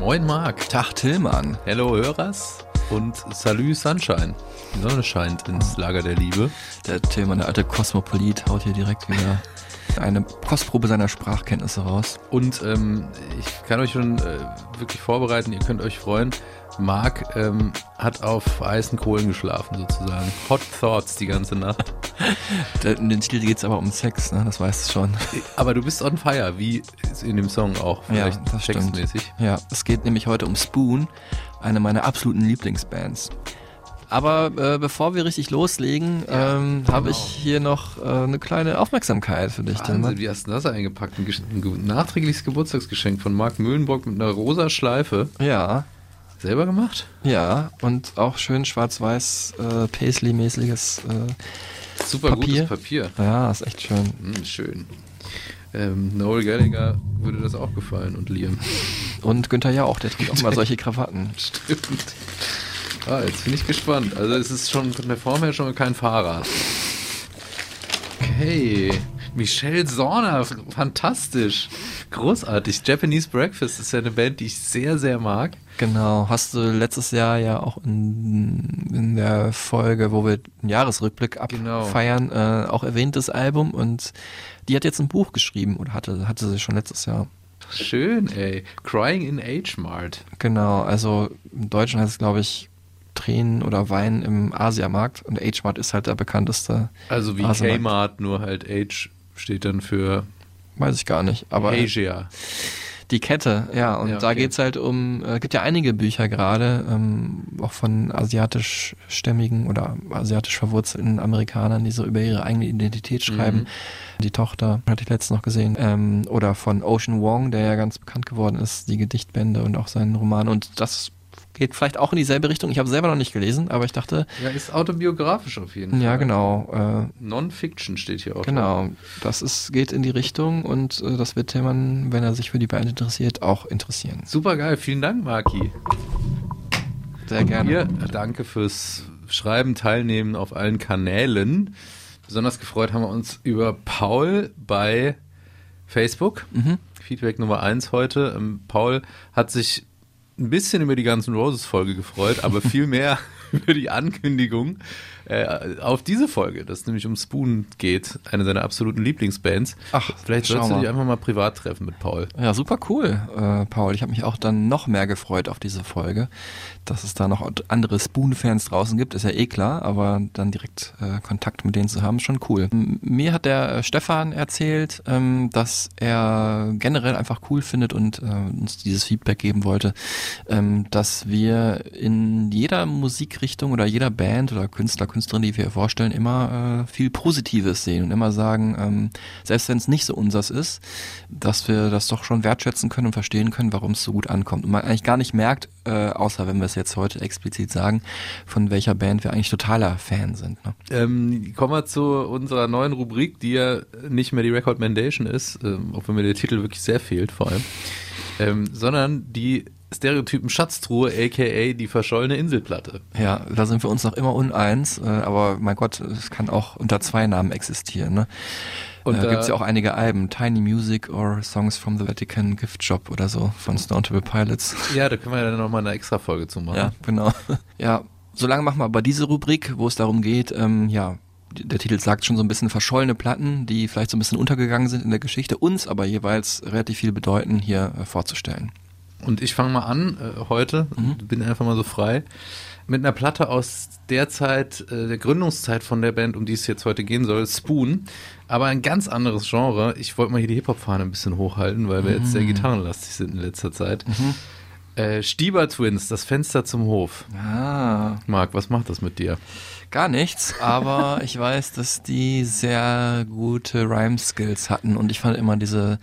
Moin Marc. Tag Tillmann. Hello Hörers und Salü Sunshine. Die Sonne scheint ins Lager der Liebe. Der Tillmann, der alte Kosmopolit, haut hier direkt wieder eine Kostprobe seiner Sprachkenntnisse raus. Und ähm, ich kann euch schon äh, wirklich vorbereiten, ihr könnt euch freuen. Marc ähm, hat auf heißen Kohlen geschlafen sozusagen. Hot Thoughts die ganze Nacht. In den Titel geht es aber um Sex, ne? das weißt du schon. Aber du bist on fire, wie in dem Song auch. Vielleicht das stimmt. textmäßig. Ja, es geht nämlich heute um Spoon, eine meiner absoluten Lieblingsbands. Aber äh, bevor wir richtig loslegen, ähm, habe ich hier noch äh, eine kleine Aufmerksamkeit für dich, Wahnsinn, Tillmann. wie hast du das eingepackt? Ein, ein nachträgliches Geburtstagsgeschenk von Marc Mühlenburg mit einer rosa Schleife. Ja, Selber gemacht? ja, und auch schön schwarz-weiß äh, Paisley-mäßiges. Äh, Super Papier? gutes Papier. ja, ist echt schön. Hm, schön. Ähm, Noel Gallagher würde das auch gefallen und Liam. Und Günther ja auch, der trägt auch mal solche Krawatten. Stimmt. Ah, jetzt bin ich gespannt. Also es ist schon von der Form her schon kein Fahrrad. Okay. Michelle Sorner, fantastisch. Großartig. Japanese Breakfast ist ja eine Band, die ich sehr, sehr mag. Genau, hast du letztes Jahr ja auch in, in der Folge, wo wir einen Jahresrückblick Genau. abfeiern, äh, auch erwähnt das Album und die hat jetzt ein Buch geschrieben oder hatte, hatte sie schon letztes Jahr. Schön, ey. Crying in H-Mart. Genau, also im Deutschen heißt es glaube ich Tränen oder Weinen im Asiamarkt und H-Mart ist halt der bekannteste. Also wie. Kmart, nur halt H steht dann für Weiß ich gar nicht, aber Asia. Die Kette, ja, und Ja, da okay. geht's halt um, äh, gibt ja einige Bücher gerade, ähm, auch von asiatischstämmigen oder asiatisch verwurzelten Amerikanern, die so über ihre eigene Identität schreiben. Mhm. Die Tochter hatte ich letztens noch gesehen. Ähm, oder von Ocean Wong, der ja ganz bekannt geworden ist, die Gedichtbände und auch seinen Roman. Und das geht vielleicht auch in dieselbe Richtung. Ich habe selber noch nicht gelesen, aber ich dachte, Ja, ist autobiografisch auf jeden Fall. ja genau, äh, Non-Fiction steht hier auch. Genau, das ist, geht in die Richtung und äh, das wird Tillmann, wenn er sich für die Band interessiert, auch interessieren. Super geil. Vielen Dank, Marki. Sehr gerne. Ihr, danke fürs Schreiben, Teilnehmen auf allen Kanälen. Besonders gefreut haben wir uns über Paul bei Facebook. Mhm. Feedback Nummer eins heute. Ähm, Paul hat sich ein bisschen über die ganzen Roses-Folge gefreut, aber viel mehr über die Ankündigung äh, auf diese Folge, dass es nämlich um Spoon geht, eine seiner absoluten Lieblingsbands. Ach, Vielleicht sollst du dich einfach mal privat treffen mit Paul. Ja, super cool, äh, Paul. Ich habe mich auch dann noch mehr gefreut auf diese Folge, dass es da noch andere Spoon-Fans draußen gibt, ist ja eh klar, aber dann direkt äh, Kontakt mit denen zu haben, ist schon cool. M mir hat der äh, Stefan erzählt, ähm, dass er generell einfach cool findet und äh, uns dieses Feedback geben wollte, ähm, dass wir in jeder Musikrichtung oder jeder Band oder Künstler, Künstlerin, die wir vorstellen, immer äh, viel Positives sehen und immer sagen, ähm, selbst wenn es nicht so unsers ist, dass wir das doch schon wertschätzen können und verstehen können, warum es so gut ankommt. Und man eigentlich gar nicht merkt, äh, außer wenn wir es jetzt heute explizit sagen, von welcher Band wir eigentlich totaler Fan sind. Ne? Ähm, kommen wir zu unserer neuen Rubrik, die ja nicht mehr die Recommendation ist, ähm, auch wenn mir der Titel wirklich sehr fehlt vor allem, ähm, sondern die Stereotypen Schatztruhe, aka die verschollene Inselplatte. Ja, da sind wir uns noch immer uneins, äh, aber mein Gott, es kann auch unter zwei Namen existieren. Ne? Und Und da da- gibt es ja auch einige Alben, Tiny Music or Songs from the Vatican Gift Shop oder so von Stone Temple Pilots. Ja, da können wir ja dann nochmal eine extra Folge zu machen. Ja, genau. Ja, solange machen wir aber diese Rubrik, wo es darum geht, ähm, ja, der Titel sagt schon so ein bisschen verschollene Platten, die vielleicht so ein bisschen untergegangen sind in der Geschichte, uns aber jeweils relativ viel bedeuten, hier äh, vorzustellen. Und ich fange mal an äh, heute, bin einfach mal so frei, mit einer Platte aus der Zeit, äh, der Gründungszeit von der Band, um die es jetzt heute gehen soll, Spoon. Aber ein ganz anderes Genre. Ich wollte mal hier die Hip-Hop-Fahne ein bisschen hochhalten, weil wir jetzt sehr gitarrenlastig sind in letzter Zeit. Äh, Stieber Twins, das Fenster zum Hof. Ah, Marc, was macht das mit dir? gar nichts, aber ich weiß, dass die sehr gute Rhyme-Skills hatten und ich fand immer diese,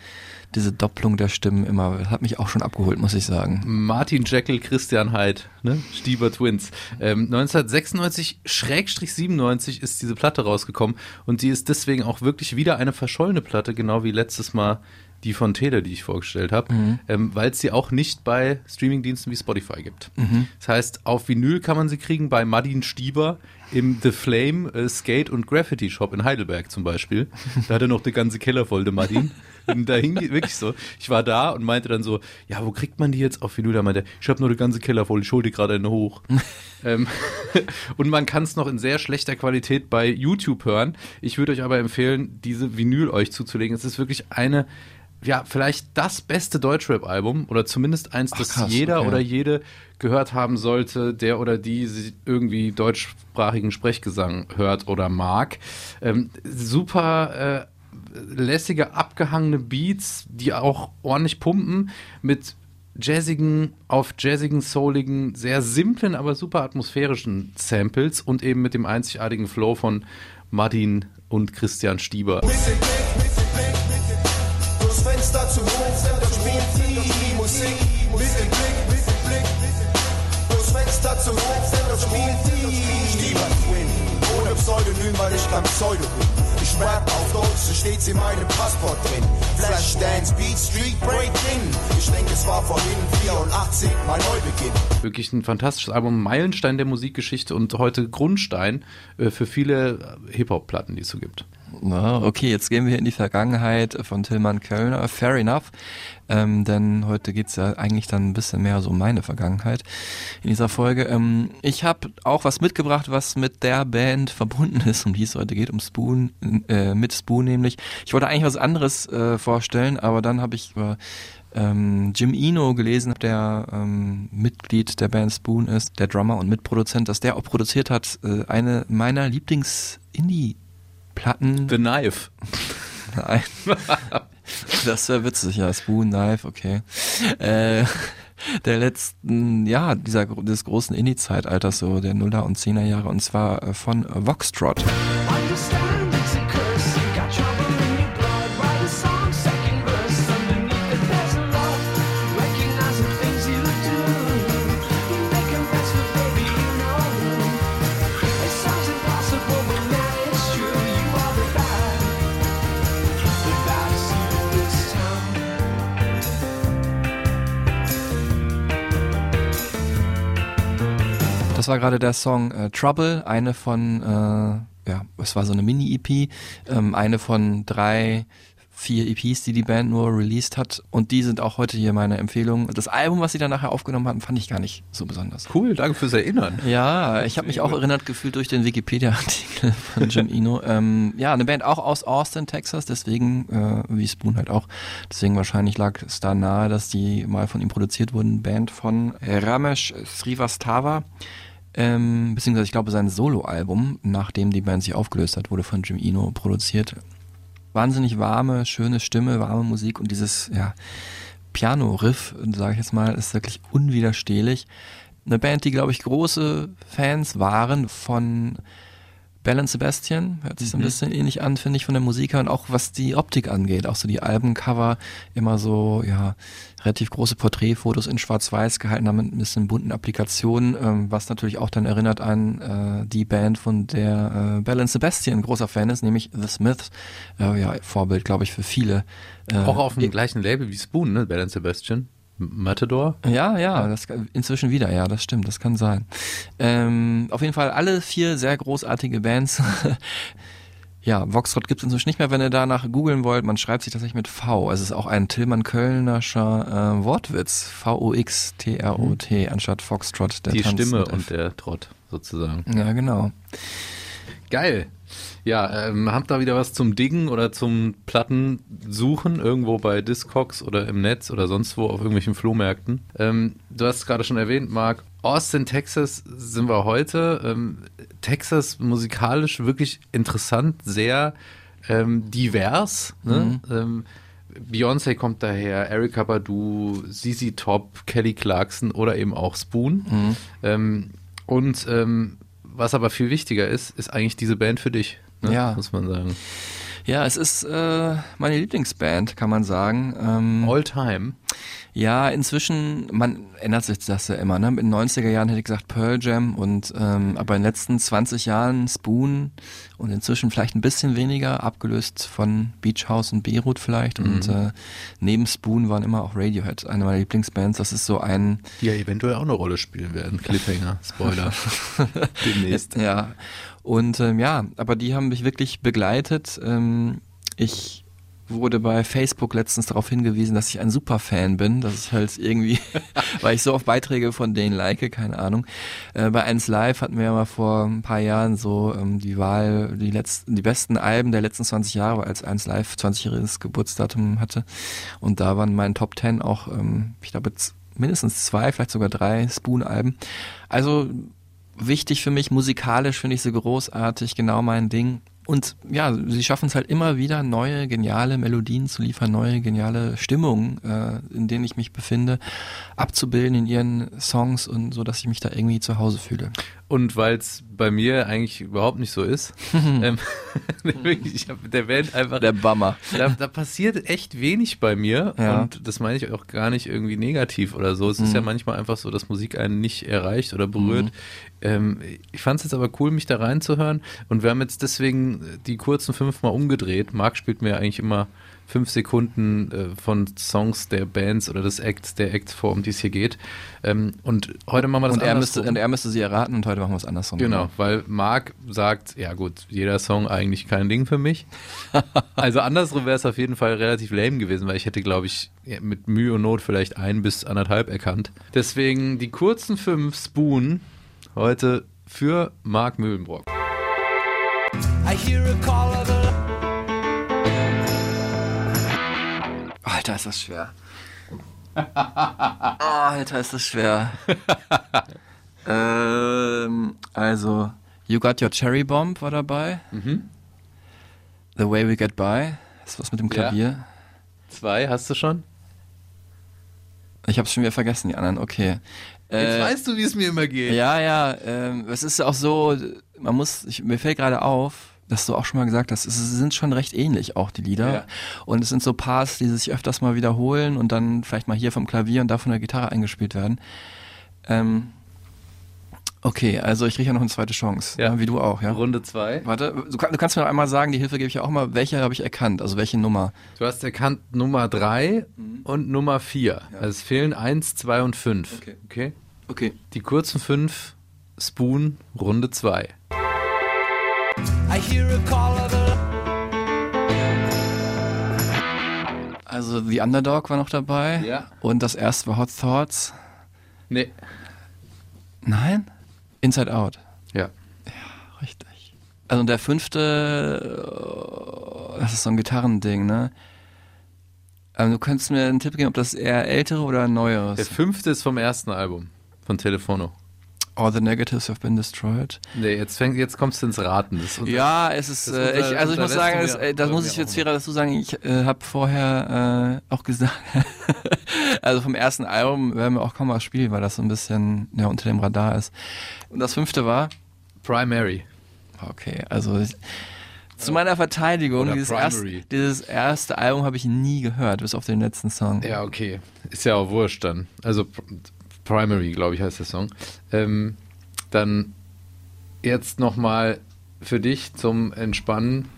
diese Doppelung der Stimmen immer, hat mich auch schon abgeholt, muss ich sagen. Martin Jekyll, Christian Heid, ne? Stieber Twins. Ähm, 1996-97 ist diese Platte rausgekommen und die ist deswegen auch wirklich wieder eine verschollene Platte, genau wie letztes Mal die von Tele, die ich vorgestellt habe, ähm, weil es sie auch nicht bei Streamingdiensten wie Spotify gibt. Das heißt, auf Vinyl kann man sie kriegen bei Madin Stieber im The Flame äh, Skate und Graffiti Shop in Heidelberg zum Beispiel. Da hat er noch die ganze Keller voll, der Madin. Und da hing wirklich so. Ich war da und meinte dann so, ja, wo kriegt man die jetzt auf Vinyl? Da meinte er, ich habe nur die ganze Keller voll, ich hol die gerade eine hoch. ähm, und man kann es noch in sehr schlechter Qualität bei YouTube hören. Ich würde euch aber empfehlen, diese Vinyl euch zuzulegen. Es ist wirklich eine, ja, vielleicht das beste Deutschrap-Album oder zumindest eins, das krass, jeder okay. oder jede gehört haben sollte, der oder die irgendwie deutschsprachigen Sprechgesang hört oder mag. Ähm, super äh, lässige, abgehangene Beats, die auch ordentlich pumpen mit jazzigen, auf jazzigen, souligen, sehr simplen, aber super atmosphärischen Samples und eben mit dem einzigartigen Flow von Martin und Christian Stieber. Durchs Zum Hof, dort spielt die Musik mit dem Blick, mit dem Blick. Durchs Fenster zum Hof, dort spielt die Stieber Twin. Ohne Pseudonym, weil ich kein Pseudo bin. Ich rap auf Deutsch, so steht's in meinem Passport drin. Flashdance, Beat, Street, Breaking. Ich denke, es war vorhin 84, mein Neubeginn. Wirklich ein fantastisches Album, Meilenstein der Musikgeschichte und heute Grundstein äh, für viele Hip-Hop-Platten, die es so gibt. Na, okay, jetzt gehen wir in die Vergangenheit von Tillmann Kölner. Fair enough. Ähm, denn heute geht's ja eigentlich dann ein bisschen mehr so um meine Vergangenheit in dieser Folge. Ähm, ich habe auch was mitgebracht, was mit der Band verbunden ist, um die es heute geht, um Spoon, äh, mit Spoon nämlich. Ich wollte eigentlich was anderes äh, vorstellen, aber dann habe ich über ähm, Jim Eno gelesen, der ähm, Mitglied der Band Spoon ist, der Drummer und Mitproduzent, dass der auch produziert hat, äh, eine meiner Lieblings-Indie- Platten. The Knife. Nein. Das wäre witzig, ja. Spoon, Knife, okay. Äh, der letzten, ja, dieser, des großen Indie-Zeitalters, so der Nuller- und Zehner-Jahre, und zwar äh, von Voxtrot. War gerade der Song äh, Trouble, eine von, äh, ja, es war so eine Mini-EP, ähm, eine von drei, vier EPs, die die Band nur released hat. Und die sind auch heute hier meine Empfehlung. Das Album, was sie dann nachher aufgenommen hatten, fand ich gar nicht so besonders. Cool, danke fürs Erinnern. Ja, ich habe mich auch erinnert gefühlt durch den Wikipedia-Artikel von Jim Eno. ähm, ja, eine Band auch aus Austin, Texas, deswegen, äh, wie Spoon halt auch, deswegen wahrscheinlich lag es da nahe, dass die mal von ihm produziert wurden. Band von Ramesh Srivastava. Ähm, beziehungsweise ich glaube sein Soloalbum, nachdem die Band sich aufgelöst hat, wurde von Jim Eno produziert. Wahnsinnig warme, schöne Stimme, warme Musik und dieses ja, Piano-Riff, sage ich jetzt mal, ist wirklich unwiderstehlich. Eine Band, die, glaube ich, große Fans waren von Bell and Sebastian, hört sich so ein bisschen ähnlich an, finde ich, von der Musik her und auch was die Optik angeht, auch so die Albencover, immer so, ja, relativ große Porträtfotos in Schwarz-Weiß gehalten haben mit ein bisschen bunten Applikationen, ähm, was natürlich auch dann erinnert an äh, die Band, von der äh, Bell and Sebastian ein großer Fan ist, nämlich The Smiths, äh, ja, Vorbild, glaube ich, für viele. Äh, Auch auf dem gleichen Label wie Spoon, ne? Bell and Sebastian. Matador. Ja, ja, das inzwischen wieder, ja, das stimmt, das kann sein. Ähm, auf jeden Fall alle vier sehr großartige Bands. ja, Voxtrot gibt es inzwischen nicht mehr, wenn ihr danach googeln wollt. Man schreibt sich tatsächlich mit V. Also es ist auch ein Tillmann Kölnerscher äh, Wortwitz. V-O-X-T-R-O-T anstatt Foxtrot. Der Die tanzt Stimme und der Trott sozusagen. Ja, genau. Geil. Ja, ähm, habt da wieder was zum Diggen oder zum Platten suchen, irgendwo bei Discogs oder im Netz oder sonst wo auf irgendwelchen Flohmärkten. Ähm, du hast es gerade schon erwähnt, Marc. Austin, Texas sind wir heute. Ähm, Texas musikalisch wirklich interessant, sehr ähm, divers. Ne? Ähm, Beyoncé kommt daher, Erika Badu, ZZ Top, Kelly Clarkson oder eben auch Spoon. Mhm. Ähm, und was aber viel wichtiger ist, ist eigentlich diese Band für dich. Ne? Ja. Muss man sagen. Ja, es ist äh, meine Lieblingsband, kann man sagen. Ähm, All time. Ja, inzwischen, man ändert sich das ja immer. Ne? In den 90er Jahren hätte ich gesagt Pearl Jam und ähm, aber in den letzten 20 Jahren Spoon und inzwischen vielleicht ein bisschen weniger, abgelöst von Beach House und Beirut vielleicht. Und äh, neben Spoon waren immer auch Radiohead, eine meiner Lieblingsbands. Das ist so ein Die ja eventuell auch eine Rolle spielen werden. Cliffhanger, Spoiler. Demnächst. Ja, und ähm, ja, aber die haben mich wirklich begleitet. Ähm, ich wurde bei Facebook letztens darauf hingewiesen, dass ich ein Superfan bin. Das ist halt irgendwie, weil ich so oft Beiträge von denen like, keine Ahnung. Äh, bei 1 Live hatten wir ja mal vor ein paar Jahren so ähm, die Wahl, die letzten, die besten Alben der letzten 20 Jahre, als 1 Live 20-jähriges Geburtsdatum hatte. Und da waren meine Top 10 auch, ähm, ich glaube, mindestens zwei, vielleicht sogar drei Spoon-Alben. Also wichtig für mich, musikalisch finde ich sie großartig, genau mein Ding. Und ja, sie schaffen es halt immer wieder, neue, geniale Melodien zu liefern, neue, geniale Stimmungen, äh, in denen ich mich befinde, abzubilden in ihren Songs und so, dass ich mich da irgendwie zu Hause fühle. Und weil es bei mir eigentlich überhaupt nicht so ist, ähm, ich habe der Band einfach Der Bummer. da, da passiert echt wenig bei mir Ja. und das meine ich auch gar nicht irgendwie negativ oder so. Es ist ja manchmal einfach so, dass Musik einen nicht erreicht oder berührt. Ähm, ich fand es jetzt aber cool, mich da reinzuhören und wir haben jetzt deswegen die kurzen fünfmal umgedreht. Marc spielt mir eigentlich immer fünf Sekunden äh, von Songs der Bands oder des Acts, der Acts vor, um die es hier geht. Ähm, und heute machen wir das Und er, müsste, andersrum. und er müsste sie erraten und heute machen wir es andersrum. Genau, weil Marc sagt, ja gut, jeder Song eigentlich kein Ding für mich. also andersrum wäre es auf jeden Fall relativ lame gewesen, weil ich hätte, glaube ich, mit Mühe und Not vielleicht ein bis anderthalb erkannt. Deswegen die kurzen fünf Spoon heute für Marc Mühlenbrock. I hear a call of a Alter, ist das schwer. oh, Alter, ist das schwer. ähm, also, You Got Your Cherry Bomb war dabei. The Way We Get By. Das ist was mit dem Mhm. Ja. Klavier. Zwei hast du schon? Ich hab's schon wieder vergessen, die anderen. Okay. Jetzt Äh, weißt du, wie es mir immer geht. Ja, ja, ähm, es ist auch so, man muss, ich, mir fällt gerade auf, dass du auch schon mal gesagt hast, es sind schon recht ähnlich auch die Lieder. Ja. Und es sind so Parts, die sich öfters mal wiederholen und dann vielleicht mal hier vom Klavier und da von der Gitarre eingespielt werden. Ähm, okay, also ich kriege ja noch eine zweite Chance. Ja. Ja. Wie du auch, ja. Runde zwei. Warte, du, du kannst mir noch einmal sagen, die Hilfe gebe ich ja auch mal, welche habe ich erkannt, also welche Nummer? Du hast erkannt Nummer drei und Nummer vier. Also es fehlen eins, zwei und fünf. Okay. okay? Okay. Die kurzen fünf, Spoon, Runde zwei. Also The Underdog war noch dabei. Ja. Und das erste war Hot Thoughts. Nee. Nein? Inside Out. Ja. Richtig. Also und der fünfte, das ist so ein Gitarrending, ne? Also du könntest mir einen Tipp geben, ob das eher ältere oder Der neueres. fünfte ist vom ersten Album von Telefono. All the negatives have been destroyed. Nee, jetzt, fängt, jetzt kommst du ins Raten. Ja, es ist, äh, unter- ich, also ich muss sagen, es, äh, das muss ich jetzt fairer dazu sagen, ich äh, habe vorher äh, auch gesagt, also vom ersten Album werden wir auch kaum was spielen, weil das so ein bisschen ja, unter dem Radar ist. Und das fünfte war, Primary. okay, also ich, zu meiner Verteidigung, dieses erste, Primary. dieses erste Album habe ich nie gehört, bis auf den letzten Song. Ja, okay. Ist ja auch wurscht dann. Also Primary, glaube ich, heißt der Song. Ähm, dann jetzt nochmal für dich zum Entspannen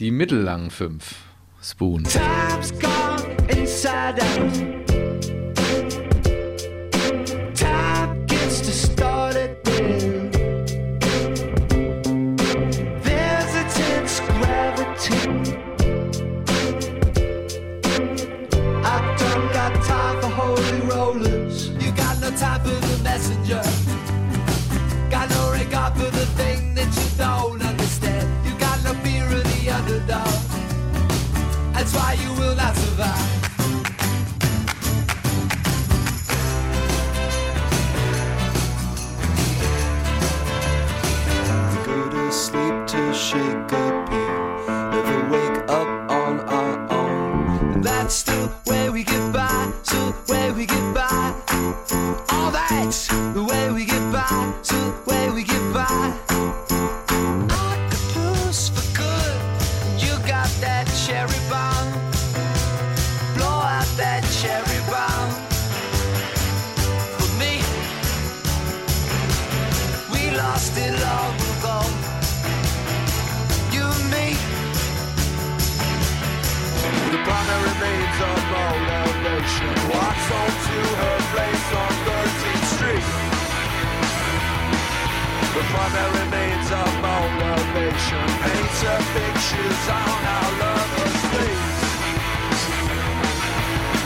die mittellangen fünf. Spoon. time's gone inside out. That's why you will not survive. We go to sleep to shake a pill, never wake up on our own. And that's the way we get by, so the way we get by. All that's the way we get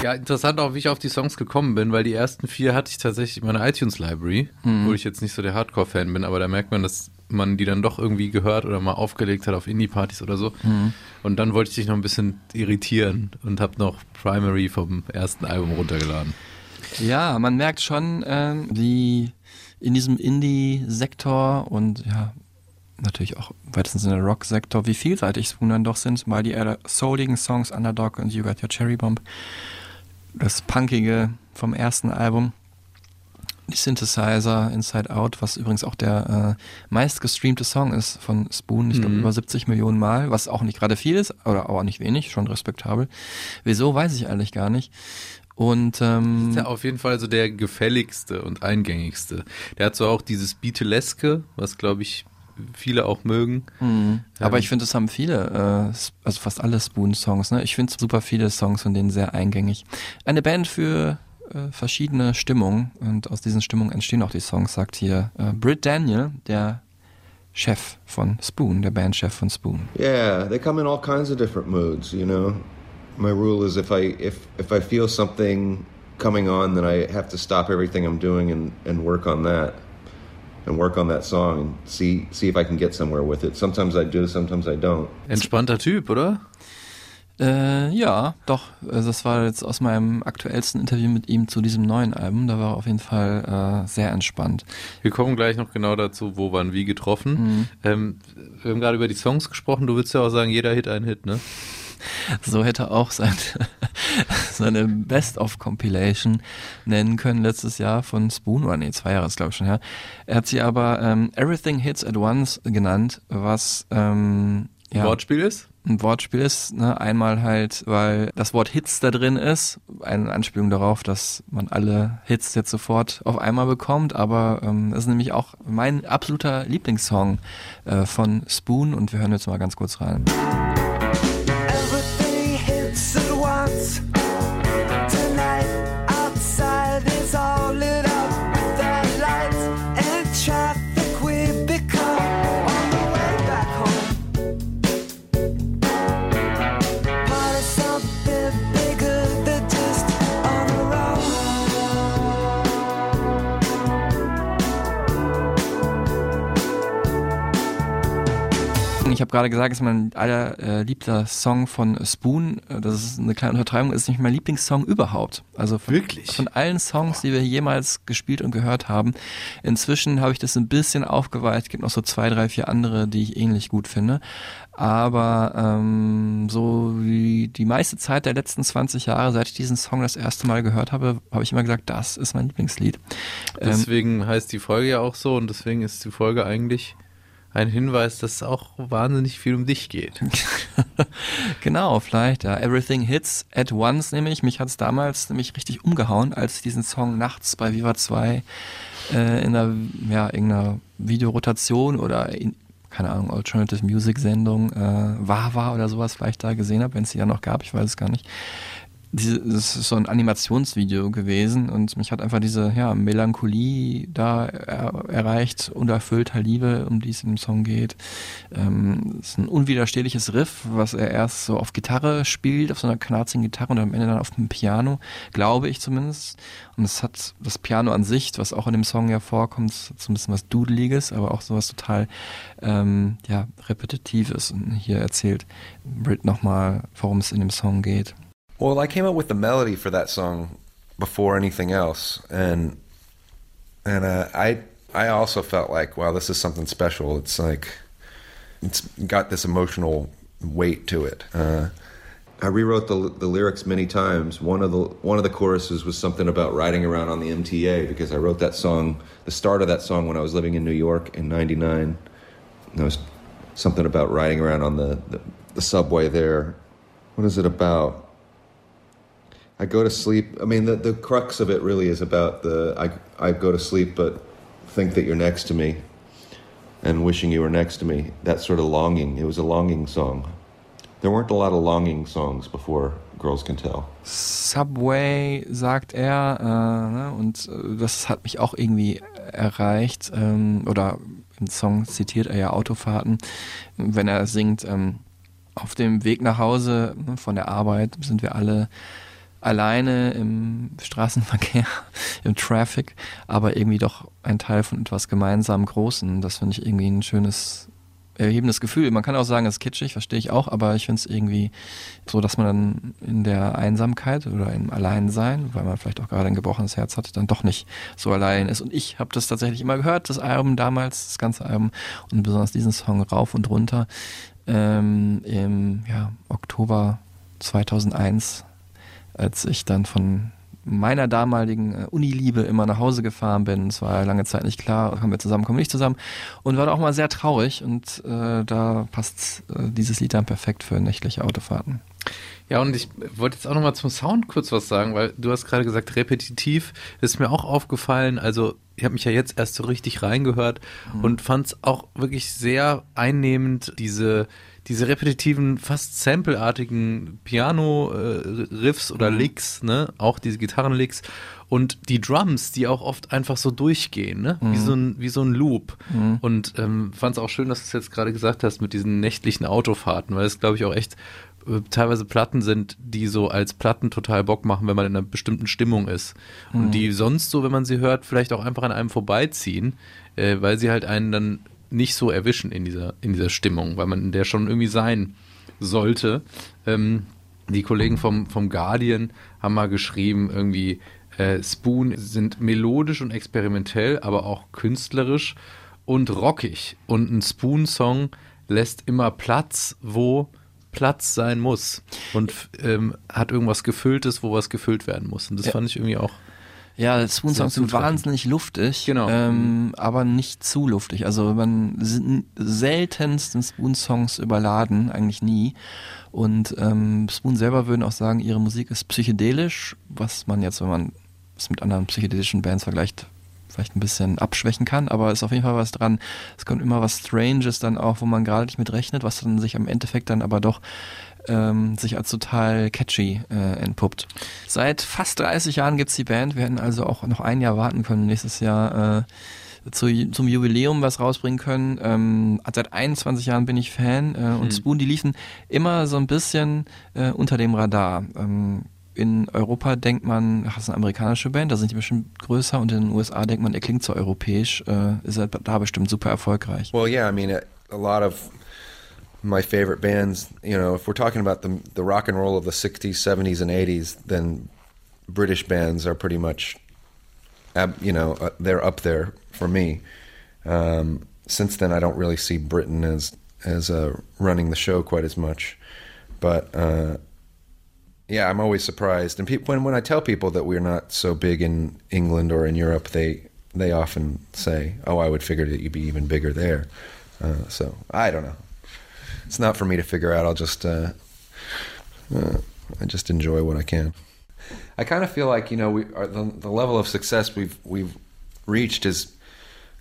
Ja, interessant auch, wie ich auf die Songs gekommen bin, weil die ersten vier hatte ich tatsächlich in meiner iTunes-Library, wo ich jetzt nicht so der Hardcore-Fan bin, aber da merkt man, dass man die dann doch irgendwie gehört oder mal aufgelegt hat auf Indie-Partys oder so. Und dann wollte ich dich noch ein bisschen irritieren und habe noch Primary vom ersten Album runtergeladen. Ja, man merkt schon, ähm, wie in diesem Indie-Sektor und ja, natürlich auch weitestens in der Rock-Sektor, wie vielseitig Spoon dann doch sind, mal die eher souligen Songs Underdog und You Got Your Cherry Bomb, das Punkige vom ersten Album, die Synthesizer, Inside Out, was übrigens auch der äh, meistgestreamte Song ist von Spoon, ich glaube über 70 Millionen Mal, was auch nicht gerade viel ist, oder aber auch nicht wenig, schon respektabel. Wieso, weiß ich eigentlich gar nicht. Und ähm, Ist ja auf jeden Fall so der gefälligste und eingängigste. Der hat so auch dieses Beatleske, was glaube ich viele auch mögen. Mhm. Aber Ähm, ich finde, es haben viele, äh, also fast alle Spoon-Songs. Ne? Ich finde super viele Songs von denen sehr eingängig. Eine Band für äh, verschiedene Stimmungen und aus diesen Stimmungen entstehen auch die Songs, sagt hier äh, Britt Daniel, der Chef von Spoon, der Bandchef von Spoon. Yeah, they come in all kinds of different moods, you know. My rule is if I if if I feel something coming on then I have to stop everything I'm doing and and work on that. And work on that song and see see if I can get somewhere with it. Sometimes I do, sometimes I don't. Entspannter Typ, oder? Äh, ja, doch. Also das war jetzt aus meinem aktuellsten Interview mit ihm zu diesem neuen Album. Da war er auf jeden Fall äh, sehr entspannt. Wir kommen gleich noch genau dazu, wo wann wie getroffen. Ähm, wir haben gerade über die Songs gesprochen. Du willst ja auch sagen, jeder Hit ein Hit, ne? So hätte er auch sein, seine Best-of-Compilation nennen können letztes Jahr von Spoon, oder nee, zwei Jahre ist glaube ich schon her. Er hat sie aber ähm, Everything Hits at Once genannt, was ähm, ja, Wortspiel ist? ein Wortspiel ist. Ne? Einmal halt, weil das Wort Hits da drin ist, eine Anspielung darauf, dass man alle Hits jetzt sofort auf einmal bekommt, aber ähm, das ist nämlich auch mein absoluter Lieblingssong äh, von Spoon und wir hören jetzt mal ganz kurz rein. Ich habe gerade gesagt, es ist mein allerliebster Song von Spoon. Äh, Das ist eine kleine Untertreibung, ist nicht mein Lieblingssong überhaupt. Also von, Wirklich? von allen Songs, die wir jemals gespielt und gehört haben. Inzwischen habe ich das ein bisschen aufgeweicht. Es gibt noch so zwei, drei, vier andere, die ich ähnlich gut finde. Aber ähm, so wie die meiste Zeit der letzten 20 Jahre, seit ich diesen Song das erste Mal gehört habe, habe ich immer gesagt, das ist mein Lieblingslied. Ähm, Deswegen heißt die Folge ja auch so und deswegen ist die Folge eigentlich ein Hinweis, dass es auch wahnsinnig viel um dich geht. Genau, vielleicht, ja. Everything Hits at Once nämlich. Mich hat es damals nämlich richtig umgehauen, als ich diesen Song nachts bei Viva 2 äh, in einer, ja, irgendeiner Videorotation oder in, keine Ahnung, Alternative Music Sendung, äh, Wawa oder sowas vielleicht da gesehen habe, wenn es die ja noch gab, ich weiß es gar nicht. Diese, das ist so ein Animationsvideo gewesen und mich hat einfach diese ja, Melancholie da er, erreicht, unerfüllter Liebe, um die es dem Song geht. Ähm, ist ein unwiderstehliches Riff, was er erst so auf Gitarre spielt, auf so einer knarzigen Gitarre und am Ende dann auf dem Piano, glaube ich zumindest. Und es hat das Piano an sich, was auch in dem Song ja vorkommt, so ein bisschen was Dudeliges, aber auch sowas total ähm, ja, Repetitives. Und hier erzählt Britt nochmal, worum es in dem Song geht. Well, I came up with the melody for that song before anything else, and and uh, I I also felt like, wow, this is something special. It's like it's got this emotional weight to it. Uh, I rewrote the the lyrics many times. One of the one of the choruses was something about riding around on the MTA because I wrote that song, the start of that song when I was living in New York in '99. There was something about riding around on the, the, the subway there. What is it about? I go to sleep. I mean, the, the crux of it really is about the I, I go to sleep but think that you're next to me and wishing you were next to me. That sort of longing. It was a longing song. There weren't a lot of longing songs before girls can tell. Subway, sagt er, äh, ne, und äh, das hat mich auch irgendwie erreicht. Ähm, oder im Song zitiert er ja Autofahrten, wenn er singt, ähm, auf dem Weg nach Hause ne, von der Arbeit sind wir alle alleine im Straßenverkehr, im Traffic, aber irgendwie doch ein Teil von etwas gemeinsam Großen. Das finde ich irgendwie ein schönes, erhebendes Gefühl. Man kann auch sagen, es ist kitschig, verstehe ich auch, aber ich finde es irgendwie so, dass man dann in der Einsamkeit oder im Alleinsein, weil man vielleicht auch gerade ein gebrochenes Herz hat, dann doch nicht so allein ist. Und ich habe das tatsächlich immer gehört, das Album damals, das ganze Album und besonders diesen Song rauf und runter ähm, im ja, Oktober 2001 als ich dann von meiner damaligen äh, Uniliebe immer nach Hause gefahren bin. Es war lange Zeit nicht klar, kommen wir zusammen, kommen wir nicht zusammen. Und war da auch mal sehr traurig und äh, da passt äh, dieses Lied dann perfekt für nächtliche Autofahrten. Ja, und ich wollte jetzt auch nochmal zum Sound kurz was sagen, weil du hast gerade gesagt, repetitiv. Das ist mir auch aufgefallen. Also, ich habe mich ja jetzt erst so richtig reingehört Mhm. und fand es auch wirklich sehr einnehmend, diese, diese repetitiven, fast sampleartigen Piano-Riffs oder Licks, ne? Auch diese Gitarrenlicks und die Drums, die auch oft einfach so durchgehen, ne? Wie, so ein, wie so ein Loop. Und ähm, fand es auch schön, dass du es jetzt gerade gesagt hast mit diesen nächtlichen Autofahrten, weil es, glaube ich, auch echt äh, teilweise Platten sind, die so als Platten total Bock machen, wenn man in einer bestimmten Stimmung ist. Und die sonst so, wenn man sie hört, vielleicht auch einfach an einem vorbeiziehen, äh, weil sie halt einen dann nicht so erwischen in dieser, in dieser Stimmung, weil man in der schon irgendwie sein sollte. Ähm, die Kollegen vom, vom Guardian haben mal geschrieben, irgendwie, äh, Spoon sind melodisch und experimentell, aber auch künstlerisch und rockig. Und ein Spoon-Song lässt immer Platz, wo Platz sein muss. Und ähm, hat irgendwas Gefülltes, wo was gefüllt werden muss. Und das Ja. fand ich irgendwie auch. Ja, Spoon Songs Sehr sind wahnsinnig luftig, Genau. ähm, aber nicht zu luftig. Also man sind seltenst in Spoon Songs überladen, eigentlich nie. Und ähm, Spoon selber würden auch sagen, ihre Musik ist psychedelisch, was man jetzt, wenn man es mit anderen psychedelischen Bands vergleicht, vielleicht ein bisschen abschwächen kann, aber ist auf jeden Fall was dran. Es kommt immer was Stranges dann auch, wo man gerade nicht mit rechnet, was dann sich am Endeffekt dann aber doch ähm, sich als total catchy äh, entpuppt. Seit fast 30 Jahren gibt's die Band. Wir hätten also auch noch ein Jahr warten können, nächstes Jahr äh, zu, zum Jubiläum was rausbringen können. Ähm, seit 21 Jahren bin ich Fan äh, und Spoon, die liefen immer so ein bisschen äh, unter dem Radar. Ähm, in Europa denkt man, ach, das ist eine amerikanische Band, da sind die bestimmt größer und in den USA denkt man, er klingt so europäisch, äh, ist er da bestimmt super erfolgreich. Well, yeah, I mean, a lot of my favorite bands, you know, if we're talking about the, the rock and roll of the 60s, 70s, and 80s, then British bands are pretty much, you know, uh, they're up there for me. Um, since then, I don't really see Britain as as uh, running the show quite as much, but uh, yeah, I'm always surprised. And peop when when I tell people that we're not so big in England or in Europe, they they often say, "Oh, I would figure that you'd be even bigger there." Uh, so I don't know. It's not for me to figure out. I'll just uh, uh, I just enjoy what I can. I kind of feel like you know we are the, the level of success we've we've reached is,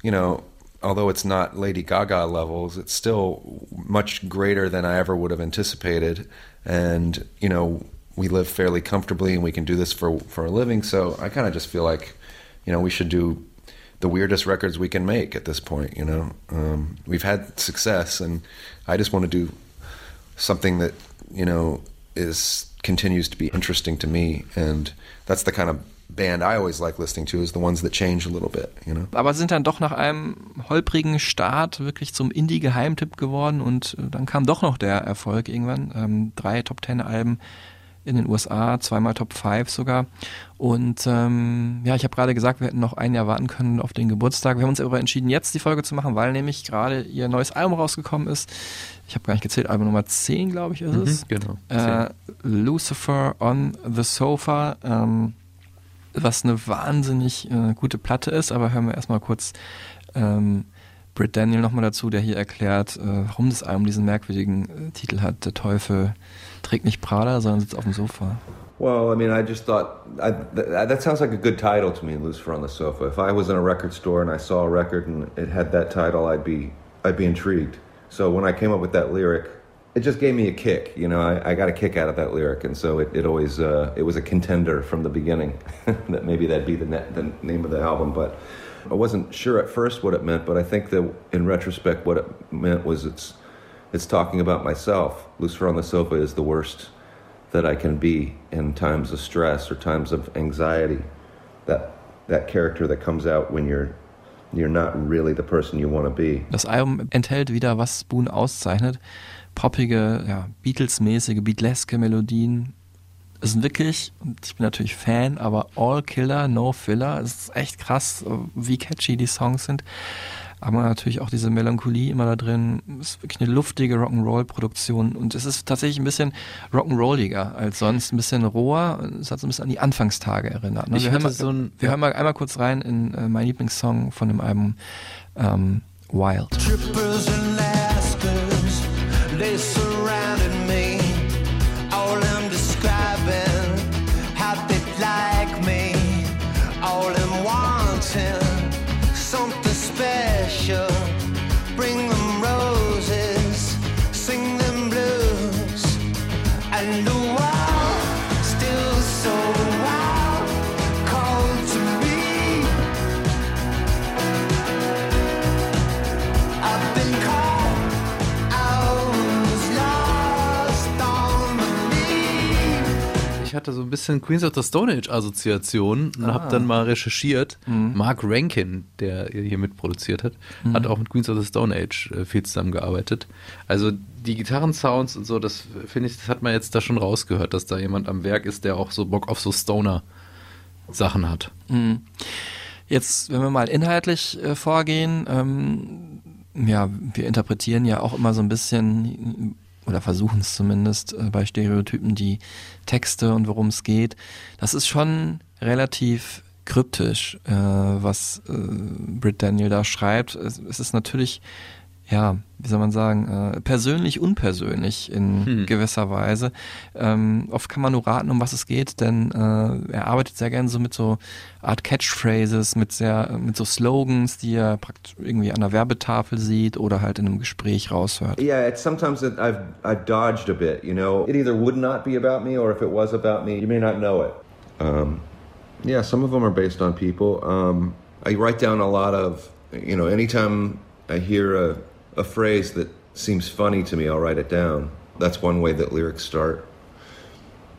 you know, although it's not Lady Gaga levels, it's still much greater than I ever would have anticipated. And you know, we live fairly comfortably, and we can do this for for a living. So I kind of just feel like, you know, we should do the weirdest records we can make at this point. You know, um, we've had success, and I just want to do something that you know is continues to be interesting to me, and that's the kind of band I always like listening to is the ones that change a little bit. You know. aber sind dann doch nach einem holprigen Start wirklich zum Indie-Geheimtipp geworden und äh, dann kam doch noch der Erfolg irgendwann. Ähm, drei Top Ten Alben in den USA, zweimal Top 5 sogar. Und ähm, ja, ich habe gerade gesagt, wir hätten noch ein Jahr warten können auf den Geburtstag. Wir haben uns aber entschieden, jetzt die Folge zu machen, weil nämlich gerade ihr neues Album rausgekommen ist. Ich habe gar nicht gezählt, Album Nummer 10, glaube ich, ist es. genau. Äh, Lucifer on the Sofa, ähm, was eine wahnsinnig äh, gute Platte ist, aber hören wir erstmal kurz ähm, Britt Daniel nochmal dazu, der hier erklärt, äh, warum das Album diesen merkwürdigen äh, Titel hat. Der Teufel trägt nicht Prada, sondern sitzt auf dem Sofa. Well, I mean, I just thought I, th- that sounds like a good title to me, Lucifer on the Sofa. If I was in a record store and I saw a record and it had that title, I'd be I'd be intrigued. So when I came up with that lyric, it just gave me a kick. You know, I, I got a kick out of that lyric, and so it, it always uh, it was a contender from the beginning. that maybe that'd be the, the name of the album, but I wasn't sure at first what it meant. But I think that in retrospect, what it meant was it's it's talking about myself. Lucifer on the sofa is the worst that I can be in times of stress or times of anxiety. That that character that comes out when you're you're not really the person you want to be. Das Album enthält wieder, was Spoon auszeichnet. Poppige, ja, Beatles-mäßige, Beatleske Melodien. Es sind wirklich, ich bin natürlich Fan, aber All Killer, No Filler. Es ist echt krass, wie catchy die Songs sind. Aber natürlich auch diese Melancholie immer da drin. Es ist wirklich eine luftige Rock'n'Roll-Produktion. Und es ist tatsächlich ein bisschen Rock'n'Rolliger als sonst. Ein bisschen roher. Es hat so ein bisschen an die Anfangstage erinnert. ne? Ich wir hören mal, so ein- wir hören mal einmal kurz rein in äh, meinen Lieblingssong von dem Album ähm, Wild. Trippers and lasters, hatte so ein bisschen Queens of the Stone Age Assoziation und Ah. habe dann mal recherchiert. Mhm. Mark Rankin, der hier mitproduziert hat, Mhm. hat auch mit Queens of the Stone Age äh, viel zusammengearbeitet. Also die Gitarrensounds und so, das finde ich, das hat man jetzt da schon rausgehört, dass da jemand am Werk ist, der auch so Bock auf so Stoner Sachen hat. Mhm. Jetzt, wenn wir mal inhaltlich äh, vorgehen, ähm, ja, wir interpretieren ja auch immer so ein bisschen oder versuchen es zumindest äh, bei Stereotypen die Texte und worum es geht. Das ist schon relativ kryptisch, äh, was äh, Britt Daniel da schreibt. Es, es ist natürlich, ja, wie soll man sagen, äh, persönlich unpersönlich in Hm. gewisser Weise. Ähm, oft kann man nur raten, um was es geht, denn äh, er arbeitet sehr gerne so mit so Art Catchphrases, mit sehr, mit so Slogans, die er praktisch irgendwie an der Werbetafel sieht oder halt in einem Gespräch raushört. Yeah, it's sometimes that I've I've dodged a bit. You know, it either would not be about me, or if it was about me, you may not know it. Um, yeah, some of them are based on people. Um, I write down a lot of, you know, anytime I hear a, a phrase that seems funny to me, I'll write it down. That's one way that lyrics start.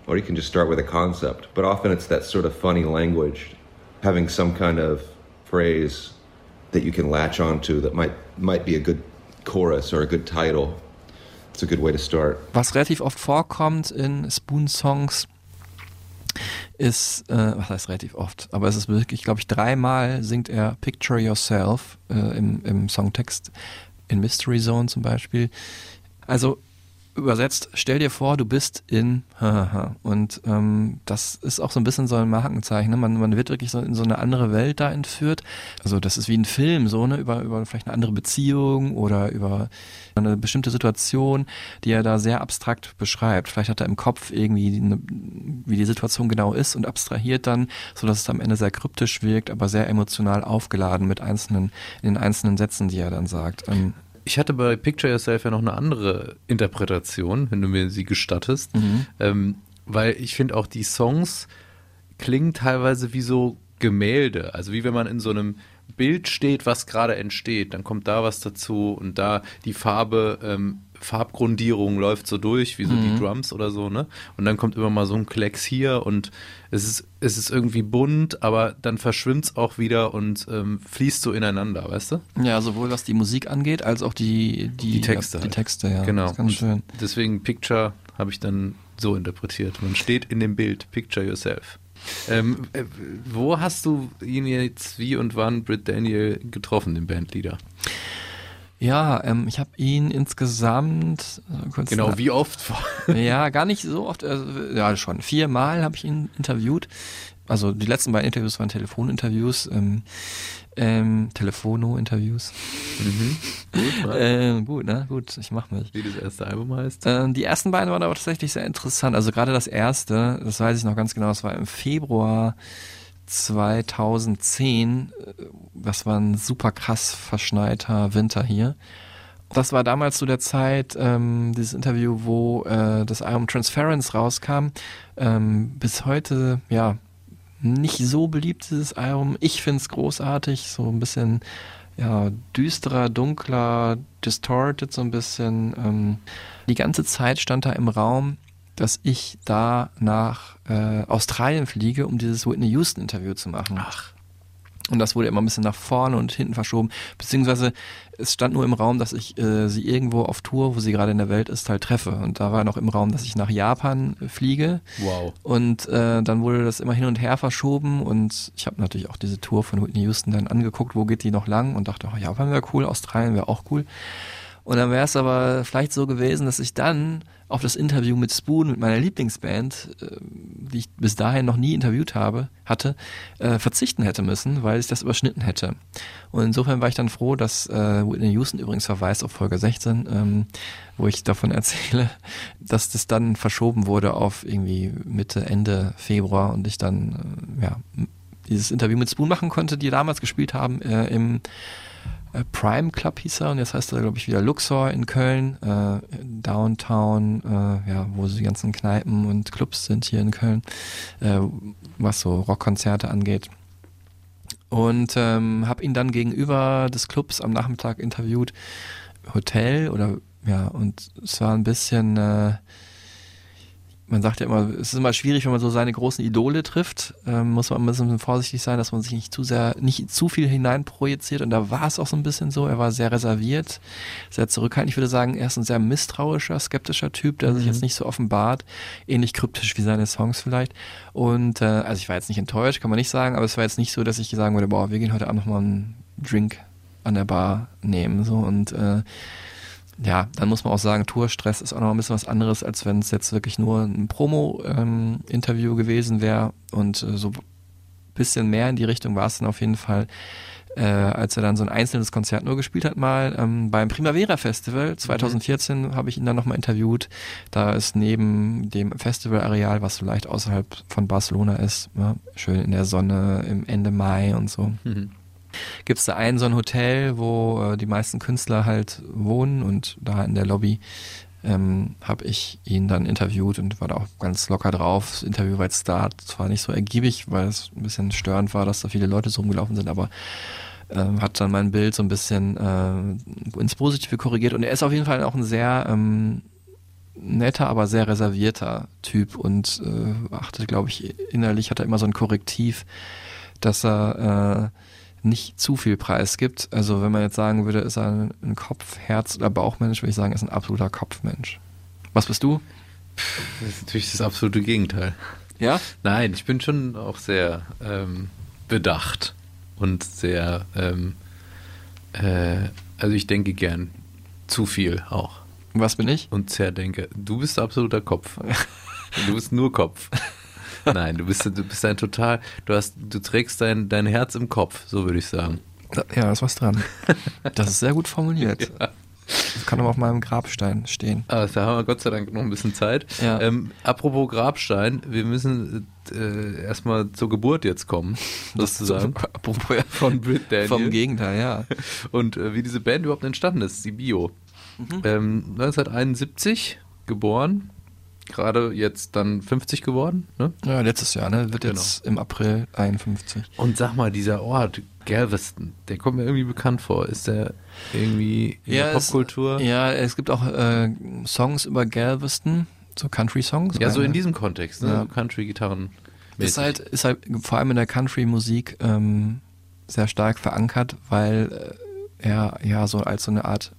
Or you can just start with a concept, but often it's that sort of funny language, having some kind of phrase that you can latch onto that might might be a good chorus or a good title. It's a good way to start. Was relativ oft vorkommt in Spoon-Songs, ist, äh, was heißt relativ oft, aber es ist wirklich, glaube ich, dreimal singt er Picture Yourself äh, im, im Songtext, in Mystery Zone zum Beispiel. Also übersetzt, stell dir vor, du bist in und ähm, das ist auch so ein bisschen so ein Markenzeichen. Ne? Man, man wird wirklich so in so eine andere Welt da entführt. Also das ist wie ein Film, so ne über über vielleicht eine andere Beziehung oder über eine bestimmte Situation, die er da sehr abstrakt beschreibt. Vielleicht hat er im Kopf irgendwie eine, wie die Situation genau ist und abstrahiert dann, so dass es am Ende sehr kryptisch wirkt, aber sehr emotional aufgeladen mit einzelnen in den einzelnen Sätzen, die er dann sagt. Ähm, Ich hatte bei Picture Yourself ja noch eine andere Interpretation, wenn du mir sie gestattest. Mhm. Ähm, weil ich finde auch die Songs klingen teilweise wie so Gemälde. Also wie wenn man in so einem Bild steht, was gerade entsteht. Dann kommt da was dazu und da die Farbe, ähm, Farbgrundierung läuft so durch, wie so Mhm. die Drums oder so, ne? Und dann kommt immer mal so ein Klecks hier und es ist, es ist irgendwie bunt, aber dann verschwimmt es auch wieder und ähm, fließt so ineinander, weißt du? Ja, sowohl was die Musik angeht, als auch die, die, Die Texte Ja, die. Texte, ja. Genau. Ganz schön. Deswegen Picture habe ich dann so interpretiert. Man steht in dem Bild, Picture Yourself. Ähm, äh, wo hast du ihn jetzt wie und wann Britt Daniel getroffen, den Bandleader? Ja, ähm, ich habe ihn insgesamt äh, kurz Genau, nach- wie oft? Ja, gar nicht so oft. Also, ja, schon viermal habe ich ihn interviewt. Also die letzten beiden Interviews waren Telefoninterviews, ähm, ähm, Telefono-Interviews. Mhm. Gut, ähm, gut, ne? Gut, ich mach mich. Wie das erste Album heißt. Ähm, die ersten beiden waren aber tatsächlich sehr interessant. Also gerade das erste, das weiß ich noch ganz genau, das war im Februar 2010. Äh, Das war ein super krass verschneiter Winter hier. Das war damals zu der Zeit, ähm, dieses Interview, wo äh, das Album Transference rauskam. Ähm, bis heute, ja, nicht so beliebt, dieses Album. Ich finde es großartig, so ein bisschen ja, düsterer, dunkler, distorted so ein bisschen. Ähm, die ganze Zeit stand da im Raum, dass ich da nach äh, Australien fliege, um dieses Whitney Houston Interview zu machen. Ach. Und das wurde immer ein bisschen nach vorne und hinten verschoben. Beziehungsweise es stand nur im Raum, dass ich äh, sie irgendwo auf Tour, wo sie gerade in der Welt ist, halt treffe. Und da war noch im Raum, dass ich nach Japan äh, fliege. Wow. Und äh, dann wurde das immer hin und her verschoben. Und ich habe natürlich auch diese Tour von Whitney Houston dann angeguckt, wo geht die noch lang und dachte, oh, Japan wäre cool, Australien wäre auch cool. Und dann wäre es aber vielleicht so gewesen, dass ich dann auf das Interview mit Spoon, mit meiner Lieblingsband, äh, die ich bis dahin noch nie interviewt habe, hatte, äh, verzichten hätte müssen, weil ich das überschnitten hätte. Und insofern war ich dann froh, dass äh, Whitney Houston übrigens verweist auf Folge 16, ähm, wo ich davon erzähle, dass das dann verschoben wurde auf irgendwie Mitte, Ende Februar und ich dann äh, ja dieses Interview mit Spoon machen konnte, die damals gespielt haben äh, im Prime Club hieß er und jetzt heißt er, glaube ich, wieder Luxor in Köln, äh, Downtown, äh, ja, wo so die ganzen Kneipen und Clubs sind hier in Köln, äh, was so Rockkonzerte angeht. Und ähm, habe ihn dann gegenüber des Clubs am Nachmittag interviewt, Hotel oder ja, und es war ein bisschen, äh, man sagt ja immer, es ist immer schwierig, wenn man so seine großen Idole trifft, ähm, muss man ein bisschen vorsichtig sein, dass man sich nicht zu sehr, nicht zu viel hineinprojiziert. Und da war es auch so ein bisschen so, er war sehr reserviert, sehr zurückhaltend. Ich würde sagen, er ist ein sehr misstrauischer, skeptischer Typ, der sich Mhm. jetzt nicht so offenbart, ähnlich kryptisch wie seine Songs vielleicht. Und äh, also ich war jetzt nicht enttäuscht, kann man nicht sagen, aber es war jetzt nicht so, dass ich sagen würde, boah, wir gehen heute Abend nochmal einen Drink an der Bar nehmen so. Und äh, ja, dann muss man auch sagen, Tourstress ist auch noch ein bisschen was anderes, als wenn es jetzt wirklich nur ein Promo-Interview gewesen wäre. Und äh, so ein bisschen mehr in die Richtung war es dann auf jeden Fall, äh, als er dann so ein einzelnes Konzert nur gespielt hat mal. Ähm, beim Primavera Festival 2014 habe ich ihn dann nochmal interviewt. Da ist neben dem Festivalareal, was so leicht außerhalb von Barcelona ist, ja, schön in der Sonne im Ende Mai und so Mhm. Gibt es da ein so ein Hotel, wo äh, die meisten Künstler halt wohnen und da in der Lobby ähm, habe ich ihn dann interviewt und war da auch ganz locker drauf. Das Interview war jetzt da zwar nicht so ergiebig, weil es ein bisschen störend war, dass da viele Leute so rumgelaufen sind, aber ähm, hat dann mein Bild so ein bisschen äh, ins Positive korrigiert und er ist auf jeden Fall auch ein sehr ähm, netter, aber sehr reservierter Typ und äh, achtet, glaube ich, innerlich hat er immer so ein Korrektiv, dass er äh, nicht zu viel Preis gibt. Also wenn man jetzt sagen würde, ist er ein, ein Kopf-, Herz- oder Bauchmensch, würde ich sagen, ist ein absoluter Kopfmensch. Was bist du? Das ist natürlich das absolute Gegenteil. Ja? Nein, ich bin schon auch sehr ähm, bedacht und sehr, ähm, äh, also ich denke gern zu viel auch. Was bin ich? Und zerdenke. Du bist absoluter Kopf. du bist nur Kopf. Nein, du bist, du bist ein total, du hast, du trägst dein, dein Herz im Kopf, so würde ich sagen. Ja, da ist was dran. Das ist sehr gut formuliert. Das kann aber auf meinem Grabstein stehen. Aber da haben wir Gott sei Dank noch ein bisschen Zeit. Ja. Ähm, apropos Grabstein, wir müssen äh, erstmal zur Geburt jetzt kommen, sozusagen. Apropos ja, Von Britt Daniel. vom Gegenteil, ja. Und äh, wie diese Band überhaupt entstanden ist, die Bio. Mhm. Ähm, 1971 geboren, gerade jetzt dann 50 geworden. Ne? Ja, letztes Jahr, ne? Wird Genau. jetzt im April 51. Und sag mal, dieser Ort, Galveston, der kommt mir irgendwie bekannt vor. Ist der irgendwie in der es- Popkultur? ja, es gibt auch äh, Songs über Galveston, so Country-Songs. Ja, so in diesem Kontext, ne? Ja. Country-Gitarren. Ist halt, ist halt vor allem in der Country-Musik ähm, sehr stark verankert, weil äh, er ja so als so eine Art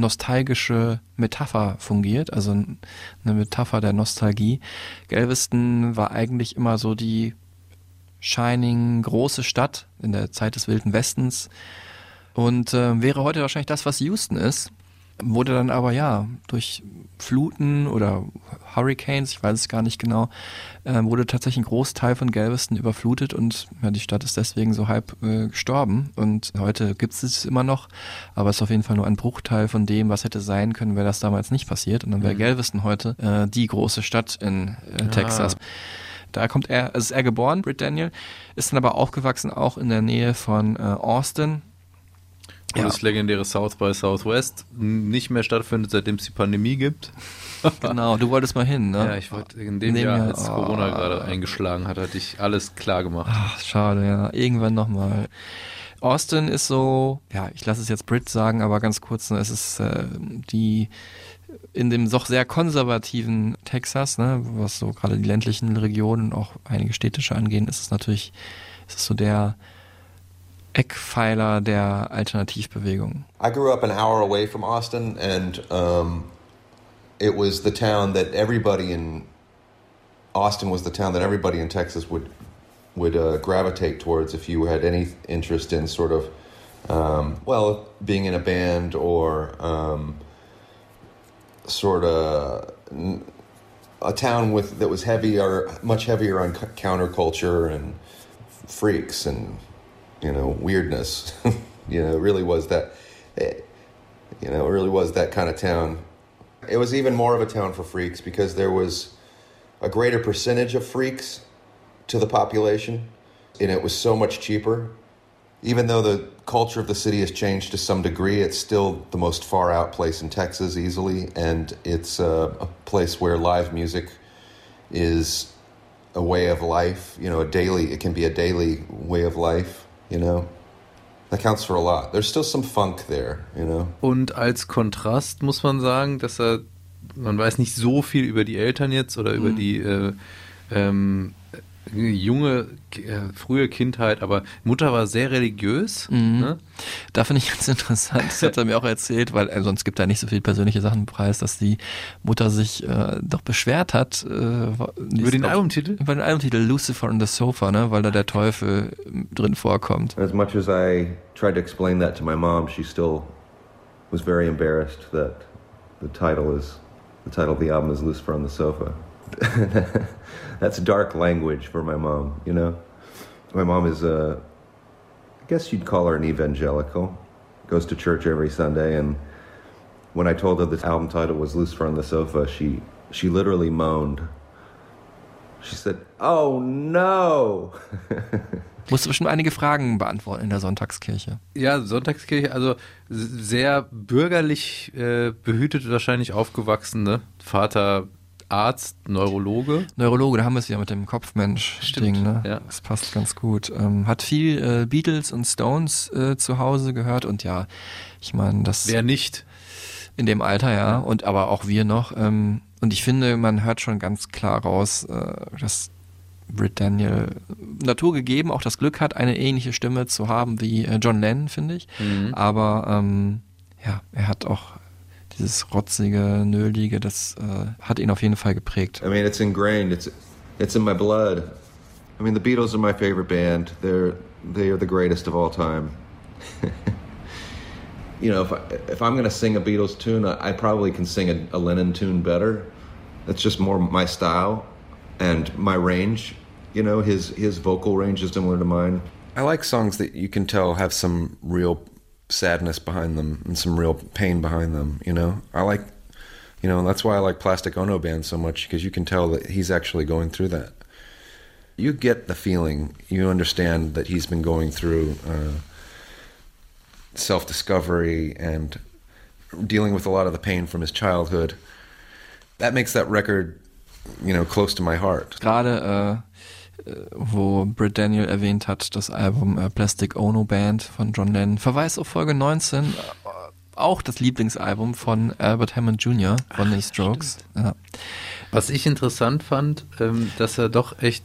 nostalgische Metapher fungiert, also eine Metapher der Nostalgie. Galveston war eigentlich immer so die shining große Stadt in der Zeit des Wilden Westens und äh, wäre heute wahrscheinlich das, was Houston ist. Wurde dann aber ja durch Fluten oder Hurricanes, ich weiß es gar nicht genau, äh, wurde tatsächlich ein Großteil von Galveston überflutet und ja, die Stadt ist deswegen so halb äh, gestorben. Und heute gibt es es immer noch, aber es ist auf jeden Fall nur ein Bruchteil von dem, was hätte sein können, wäre das damals nicht passiert. Und dann wäre Mhm. Galveston heute äh, die große Stadt in äh, Ah. Texas. Da kommt er, also ist er geboren, Britt Daniel, ist dann aber aufgewachsen auch in der Nähe von äh, Austin. Und Ja. das legendäre South by Southwest nicht mehr stattfindet, seitdem es die Pandemie gibt. Genau, du wolltest mal hin, ne? Ja, ich wollte in dem In dem Jahr, Jahr, als oh. Corona gerade eingeschlagen hat, hatte ich alles klar gemacht. Ach, schade, ja. Irgendwann nochmal. Austin ist so, ja, ich lasse es jetzt Brit sagen, aber ganz kurz, ne, es ist äh, die in dem doch sehr konservativen Texas, ne, was so gerade die ländlichen Regionen und auch einige städtische angehen, ist es natürlich, ist es so der Eckpfeiler der Alternativbewegung. I grew up an hour away from Austin, and um, it was the town that everybody in Austin was the town that everybody in Texas would would uh, gravitate towards if you had any interest in sort of um, well being in a band or um, sort of a town with that was heavier, much heavier on counterculture and freaks and you know weirdness. you know, it really was that. eh, You know, it really was that kind of town. It was even more of a town for freaks because there was a greater percentage of freaks to the population, and it was so much cheaper. Even though the culture of the city has changed to some degree, it's still the most far out place in Texas easily, and it's uh, a place where live music is a way of life. You know, a daily. It can be a daily way of life. You know, that counts for a lot. There's still some funk there. You know. Und als Kontrast muss man sagen, dass er, man weiß nicht so viel über die Eltern jetzt oder über die äh, ähm, äh, junge, äh, frühe Kindheit, aber Mutter war sehr religiös. Ne? Da finde ich ganz interessant, das hat er mir auch erzählt, weil äh, sonst gibt er nicht so viel persönliche Sachen preis, dass die Mutter sich äh, doch beschwert hat. Äh, Über den Albumtitel? Über den Albumtitel Lucifer on the Sofa, ne, weil da der Teufel äh, drin vorkommt. As much as I tried to explain that to my mom, she still was very embarrassed that the title is the title of the album is Lucifer on the Sofa. That's dark language for my mom, you know. My mom is a, I guess you'd call her an evangelical. Goes to church every Sunday and when I told her the album title was Lucifer on the Sofa, she she literally moaned. She said, "Oh no." Musst du bestimmt einige Fragen beantworten in der Sonntagskirche. Ja, Sonntagskirche, also sehr bürgerlich äh, behütet wahrscheinlich aufgewachsen, ne? Vater Arzt, Neurologe. Neurologe, da haben wir es wieder mit dem Kopfmensch-Ding, ne? ja. Das passt ganz gut. Ähm, hat viel äh, Beatles und Stones äh, zu Hause gehört und ja, ich meine, das. Wer nicht? In dem Alter, ja. Und aber auch wir noch. Ähm, und ich finde, man hört schon ganz klar raus, äh, dass Britt Daniel naturgegeben auch das Glück hat, eine ähnliche Stimme zu haben wie äh, John Lennon, finde ich. Mhm. Aber ähm, ja, er hat auch dieses rotzige, nölige, das äh, hat ihn auf jeden Fall geprägt. I mean, it's ingrained. It's it's in my blood. I mean, the Beatles are my favorite band. They're they are the greatest of all time. you know, if I, if I'm going to sing a Beatles tune, I, I probably can sing a, a Lennon tune better. That's just more my style and my range. You know, his his vocal range is similar to mine. I like songs that you can tell have some real sadness behind them and some real pain behind them. You know, I like, you know, and that's why I like Plastic Ono Band so much because you can tell that he's actually going through that. You get the feeling, you understand that he's been going through uh, self discovery and dealing with a lot of the pain from his childhood. That makes that record, you know, close to my heart. Gerade äh, wo Britt Daniel erwähnt hat, das Album äh, Plastic Ono Band von John Lennon, Verweis auf Folge 19, äh, auch das Lieblingsalbum von Albert Hammond Jr. von den Strokes. Ja. Was ich interessant fand, ähm, dass er doch echt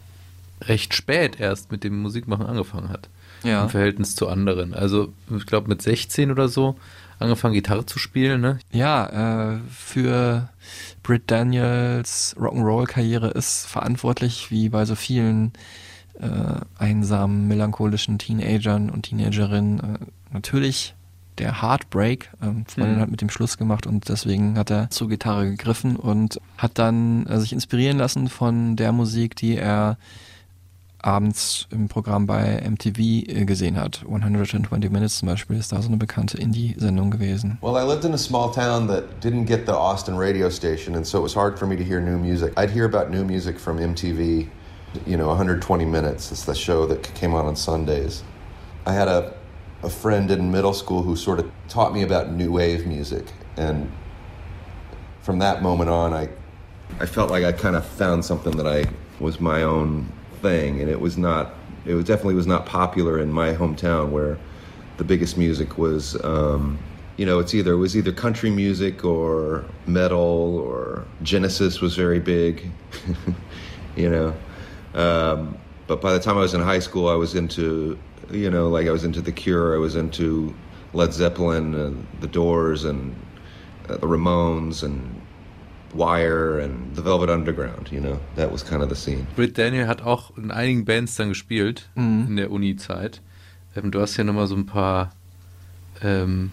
recht spät erst mit dem Musikmachen angefangen hat. Ja. Im Verhältnis zu anderen. Also, ich glaube, mit 16 oder so angefangen, Gitarre zu spielen, ne? Ja, äh, für Britt Daniels Rock'n'Roll-Karriere ist verantwortlich, wie bei so vielen äh, einsamen, melancholischen Teenagern und Teenagerinnen, äh, natürlich der Heartbreak. Ähm, Freundin Mhm. hat mit dem Schluss gemacht und deswegen hat er zur Gitarre gegriffen und hat dann äh, sich inspirieren lassen von der Musik, die er abends im Programm bei MTV äh, gesehen hat. 120 Minutes zum Beispiel ist da so eine bekannte Indie-Sendung gewesen. Well, I lived in a small town that didn't get the Austin radio station, and so it was hard for me to hear new music. I'd hear about new music from MTV, you know, 120 Minutes. It's the show that came on on Sundays. I had a a friend in middle school who sort of taught me about new wave music, and from that moment on, I I felt like I kind of found something that I was my own thing, and it was not. It was definitely was not popular in my hometown, where the biggest music was. Um, you know, it's either it was either country music or metal or Genesis was very big. you know, um, but by the time I was in high school, I was into, you know, like I was into The Cure, I was into Led Zeppelin, and The Doors, and uh, the Ramones, and Wire, and the Velvet Underground. You know, that was kind of the scene. Britt Daniel hat auch in einigen Bands dann gespielt Mhm. in der Uni-Zeit. Ähm, du hast ja nochmal so ein paar ähm,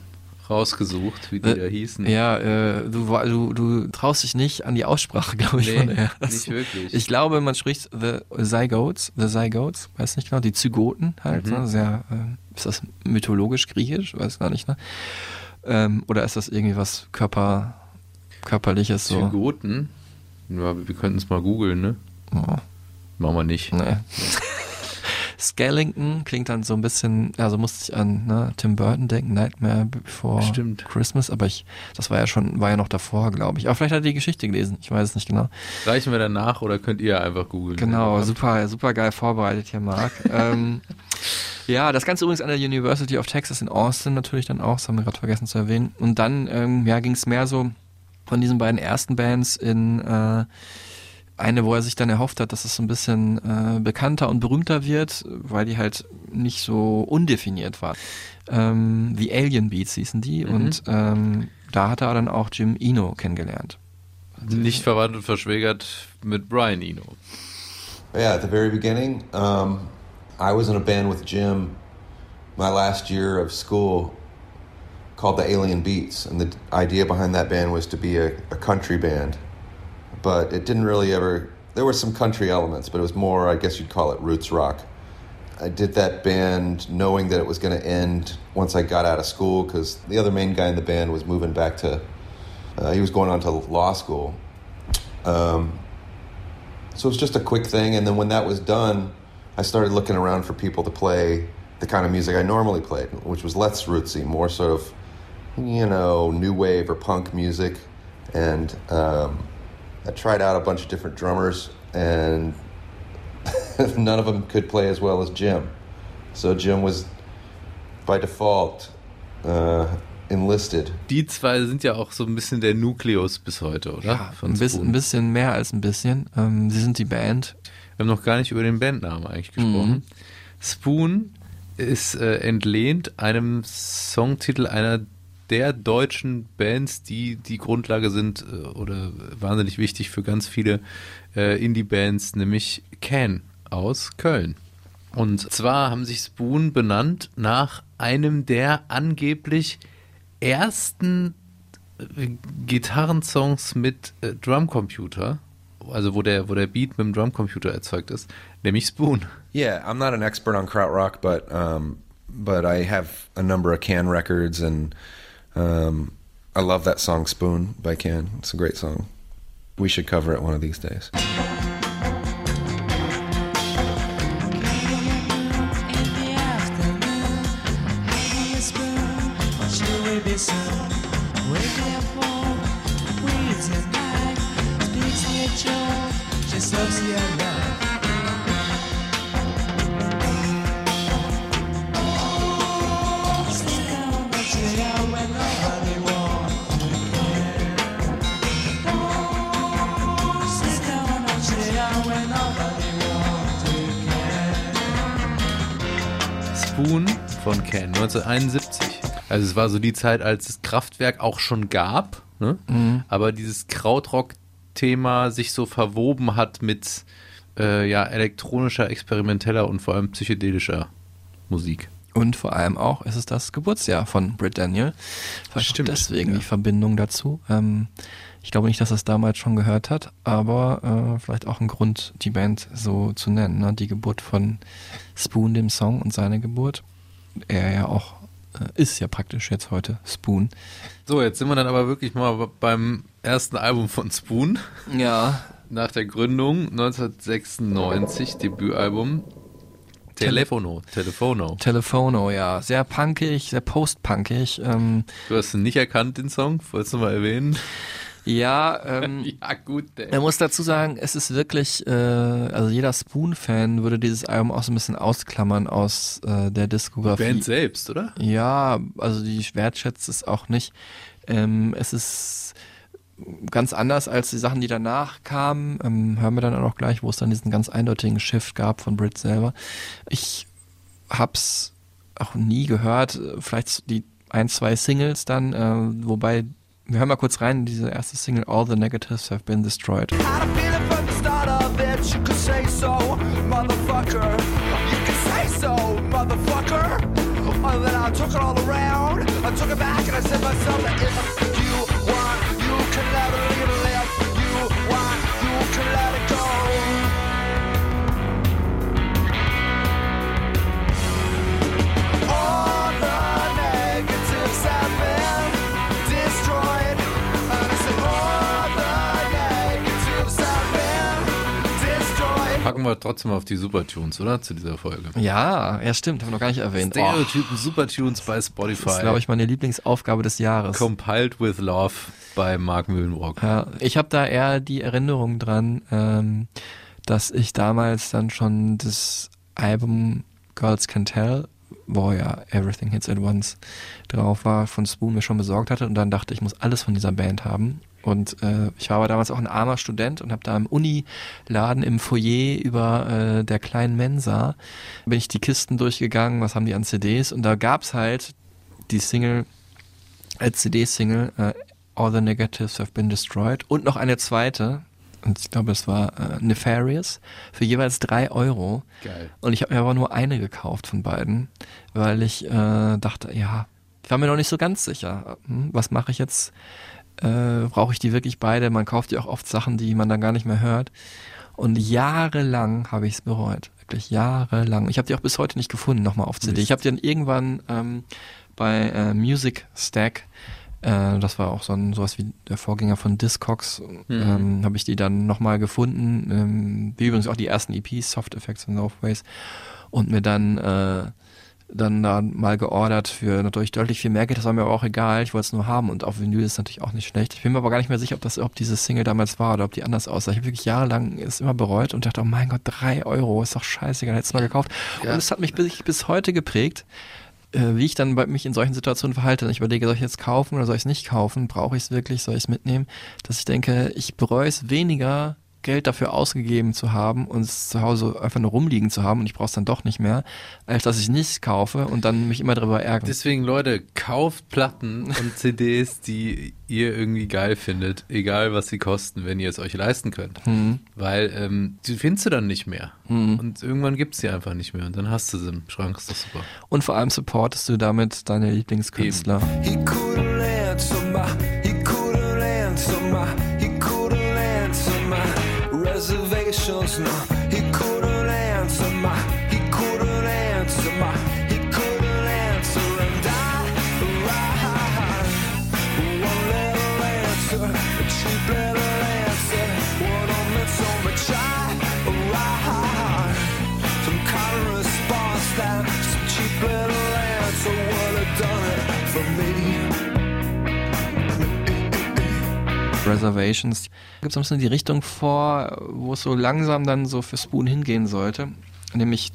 rausgesucht, wie die Äh, da hießen. Ja, äh, du, du, du traust dich nicht an die Aussprache, glaube ich, Nee, von der. nicht wirklich. Ich glaube, man spricht The Zygotes, The Zygotes, weiß nicht genau, die Zygoten halt, Mhm. ne? sehr, äh, ist das mythologisch griechisch, weiß gar nicht, ne? Ähm, oder ist das irgendwie was Körper, körperliches so? Zygoten. Ja, wir könnten es mal googeln, ne? Oh, Machen wir nicht. nee. Skellington klingt dann so ein bisschen, also musste ich an ne, Tim Burton denken, Nightmare Before Stimmt. Christmas, aber ich, das war ja schon, war ja noch davor, glaube ich. Aber vielleicht hat er die Geschichte gelesen, ich weiß es nicht genau. Reichen wir danach oder könnt ihr einfach googeln? Genau, super, super geil vorbereitet hier, Marc. ähm, ja, das Ganze übrigens an der University of Texas in Austin natürlich dann auch, das haben wir gerade vergessen zu erwähnen. Und dann ähm, ja, ging es mehr so von diesen beiden ersten Bands in äh, eine, wo er sich dann erhofft hat, dass es so ein bisschen äh, bekannter und berühmter wird, weil die halt nicht so undefiniert war. Ähm, The Alien Beats hießen die Mhm. und ähm, da hat er dann auch Jim Eno kennengelernt. Nicht verwandt und verschwägert mit Brian Eno. Yeah, at the very beginning, um, I was in a band with Jim my last year of school called the Alien Beats, and the idea behind that band was to be a, a country band. But it didn't really ever. There were some country elements, but it was more, I guess you'd call it roots rock. I did that band knowing that it was going to end once I got out of school because the other main guy in the band was moving back to. Uh, he was going on to law school. Um, so it was just a quick thing, and then when that was done, I started looking around for people to play the kind of music I normally played, which was less rootsy, more sort of, you know, new wave or punk music. And um, I tried out a bunch of different drummers, and none of them could play as well as Jim. So Jim was, by default, uh, enlisted. Die zwei sind ja auch so ein bisschen der Nukleus bis heute, oder? Ja, ein, bisschen, ein bisschen mehr als ein bisschen. Ähm, sie sind die Band. Wir haben noch gar nicht über den Bandnamen eigentlich gesprochen. Mhm. Spoon ist äh, entlehnt einem Songtitel einer der deutschen Bands, die die Grundlage sind äh, oder wahnsinnig wichtig für ganz viele äh, Indie-Bands, nämlich Can aus Köln. Und zwar haben sich Spoon benannt nach einem der angeblich ersten äh, Gitarrensongs mit äh, Drumcomputer, also wo der, wo der Beat mit dem Drumcomputer erzeugt ist, nämlich Spoon. Yeah, I'm not an expert on krautrock, but um, but I have a number of Can records, and um, I love that song "Spoon" by Can. It's a great song. We should cover it one of these days. Spoon von Can 1971. Also es war so die Zeit, als das Kraftwerk auch schon gab, ne? Mhm. aber dieses Krautrock-Thema sich so verwoben hat mit äh, ja, elektronischer, experimenteller und vor allem psychedelischer Musik. Und vor allem auch ist es das Geburtsjahr von Britt Daniel. Vielleicht Stimmt, deswegen ja. die Verbindung dazu. Ähm, ich glaube nicht, dass er es damals schon gehört hat, aber äh, vielleicht auch ein Grund, die Band so zu nennen. Ne? Die Geburt von Spoon, dem Song, und seine Geburt. Er ja auch äh, ist ja praktisch jetzt heute Spoon. So, jetzt sind wir dann aber wirklich mal beim ersten Album von Spoon. Ja. Nach der Gründung 1996, Debütalbum. Telefono, Telefono. Telefono, ja. Sehr punkig, sehr post-punkig. Ähm, Du hast ihn nicht erkannt, den Song? Wolltest du mal erwähnen? Ja, ähm, Ja, gut, Man muss dazu sagen, es ist wirklich, äh, also jeder Spoon-Fan würde dieses Album auch so ein bisschen ausklammern aus äh, der Diskografie. Band selbst, oder? Ja, also die wertschätzt es auch nicht. Ähm, es ist ganz anders als die Sachen, die danach kamen. Ähm, hören wir dann auch gleich, wo es dann diesen ganz eindeutigen Shift gab von Brit selber. Ich hab's auch nie gehört. Vielleicht die ein, zwei Singles dann, äh, wobei wir hören mal kurz rein in diese erste Single, All the Negatives Have Been Destroyed. Had a feeling from the start of it, you could say so, motherfucker. You could say so, motherfucker. And then I took it all around, I took it back and I said to myself that if Packen wir trotzdem auf die Supertunes, oder? Zu dieser Folge. Ja, ja stimmt, haben wir noch gar nicht erwähnt. Oh, Stereotypen Supertunes bei Spotify. das ist, glaube ich, meine Lieblingsaufgabe des Jahres. Compiled with Love bei Mark Mühlenbrock. Ja, ich habe da eher die Erinnerung dran, ähm, dass ich damals dann schon das Album Girls Can Tell, wo ja Everything Hits at Once drauf war, von Spoon mir schon besorgt hatte und dann dachte ich muss alles von dieser Band haben. Und äh, ich war aber damals auch ein armer Student und habe da im Uniladen im Foyer über äh, der kleinen Mensa bin ich die Kisten durchgegangen, was haben die an CDs und da gab's halt die Single als CD-Single äh, All the Negatives Have Been Destroyed und noch eine zweite, und ich glaube, es war äh, Nefarious, für jeweils drei Euro. Geil. Und ich habe mir aber nur eine gekauft von beiden, weil ich äh, dachte, ja, ich war mir noch nicht so ganz sicher. Hm, was mache ich jetzt? Äh, Brauche ich die wirklich beide? Man kauft ja auch oft Sachen, die man dann gar nicht mehr hört. Und jahrelang habe ich es bereut. Wirklich jahrelang. Ich habe die auch bis heute nicht gefunden, nochmal auf CD. Ich habe die dann irgendwann ähm, bei äh, Music Stack, äh, das war auch so ein, sowas wie der Vorgänger von Discogs, ähm, habe ich die dann nochmal gefunden. Ähm, wie übrigens auch die ersten EPs, Soft Effects und Northways. Und mir dann äh, dann da mal geordert für natürlich deutlich viel mehr Geld, das war mir aber auch egal, ich wollte es nur haben und auf Vinyl ist natürlich auch nicht schlecht. Ich bin mir aber gar nicht mehr sicher, ob das, ob diese Single damals war oder ob die anders aussah. Ich habe wirklich jahrelang es immer bereut und dachte, oh mein Gott, drei Euro, ist doch scheißegal, hätte es mal gekauft. Und es hat mich bis, bis heute geprägt, äh, wie ich dann bei mich in solchen Situationen verhalte. Ich überlege, soll ich jetzt kaufen oder soll ich es nicht kaufen? Brauche ich es wirklich? Soll ich es mitnehmen? Dass ich denke, ich bereue es weniger, Geld dafür ausgegeben zu haben und es zu Hause einfach nur rumliegen zu haben und ich brauche es dann doch nicht mehr, als dass ich nichts kaufe und dann mich immer darüber ärgere. Deswegen, Leute, kauft Platten und CDs, die ihr irgendwie geil findet, egal was sie kosten, wenn ihr es euch leisten könnt. Mhm. Weil ähm, die findest du dann nicht mehr. Und irgendwann gibt es sie einfach nicht mehr. Und dann hast du sie im Schrank, ist doch super. Und vor allem supportest du damit deine Lieblingskünstler. He Reservations. Gibt es ein bisschen die Richtung vor, wo es so langsam dann so für Spoon hingehen sollte. Nämlich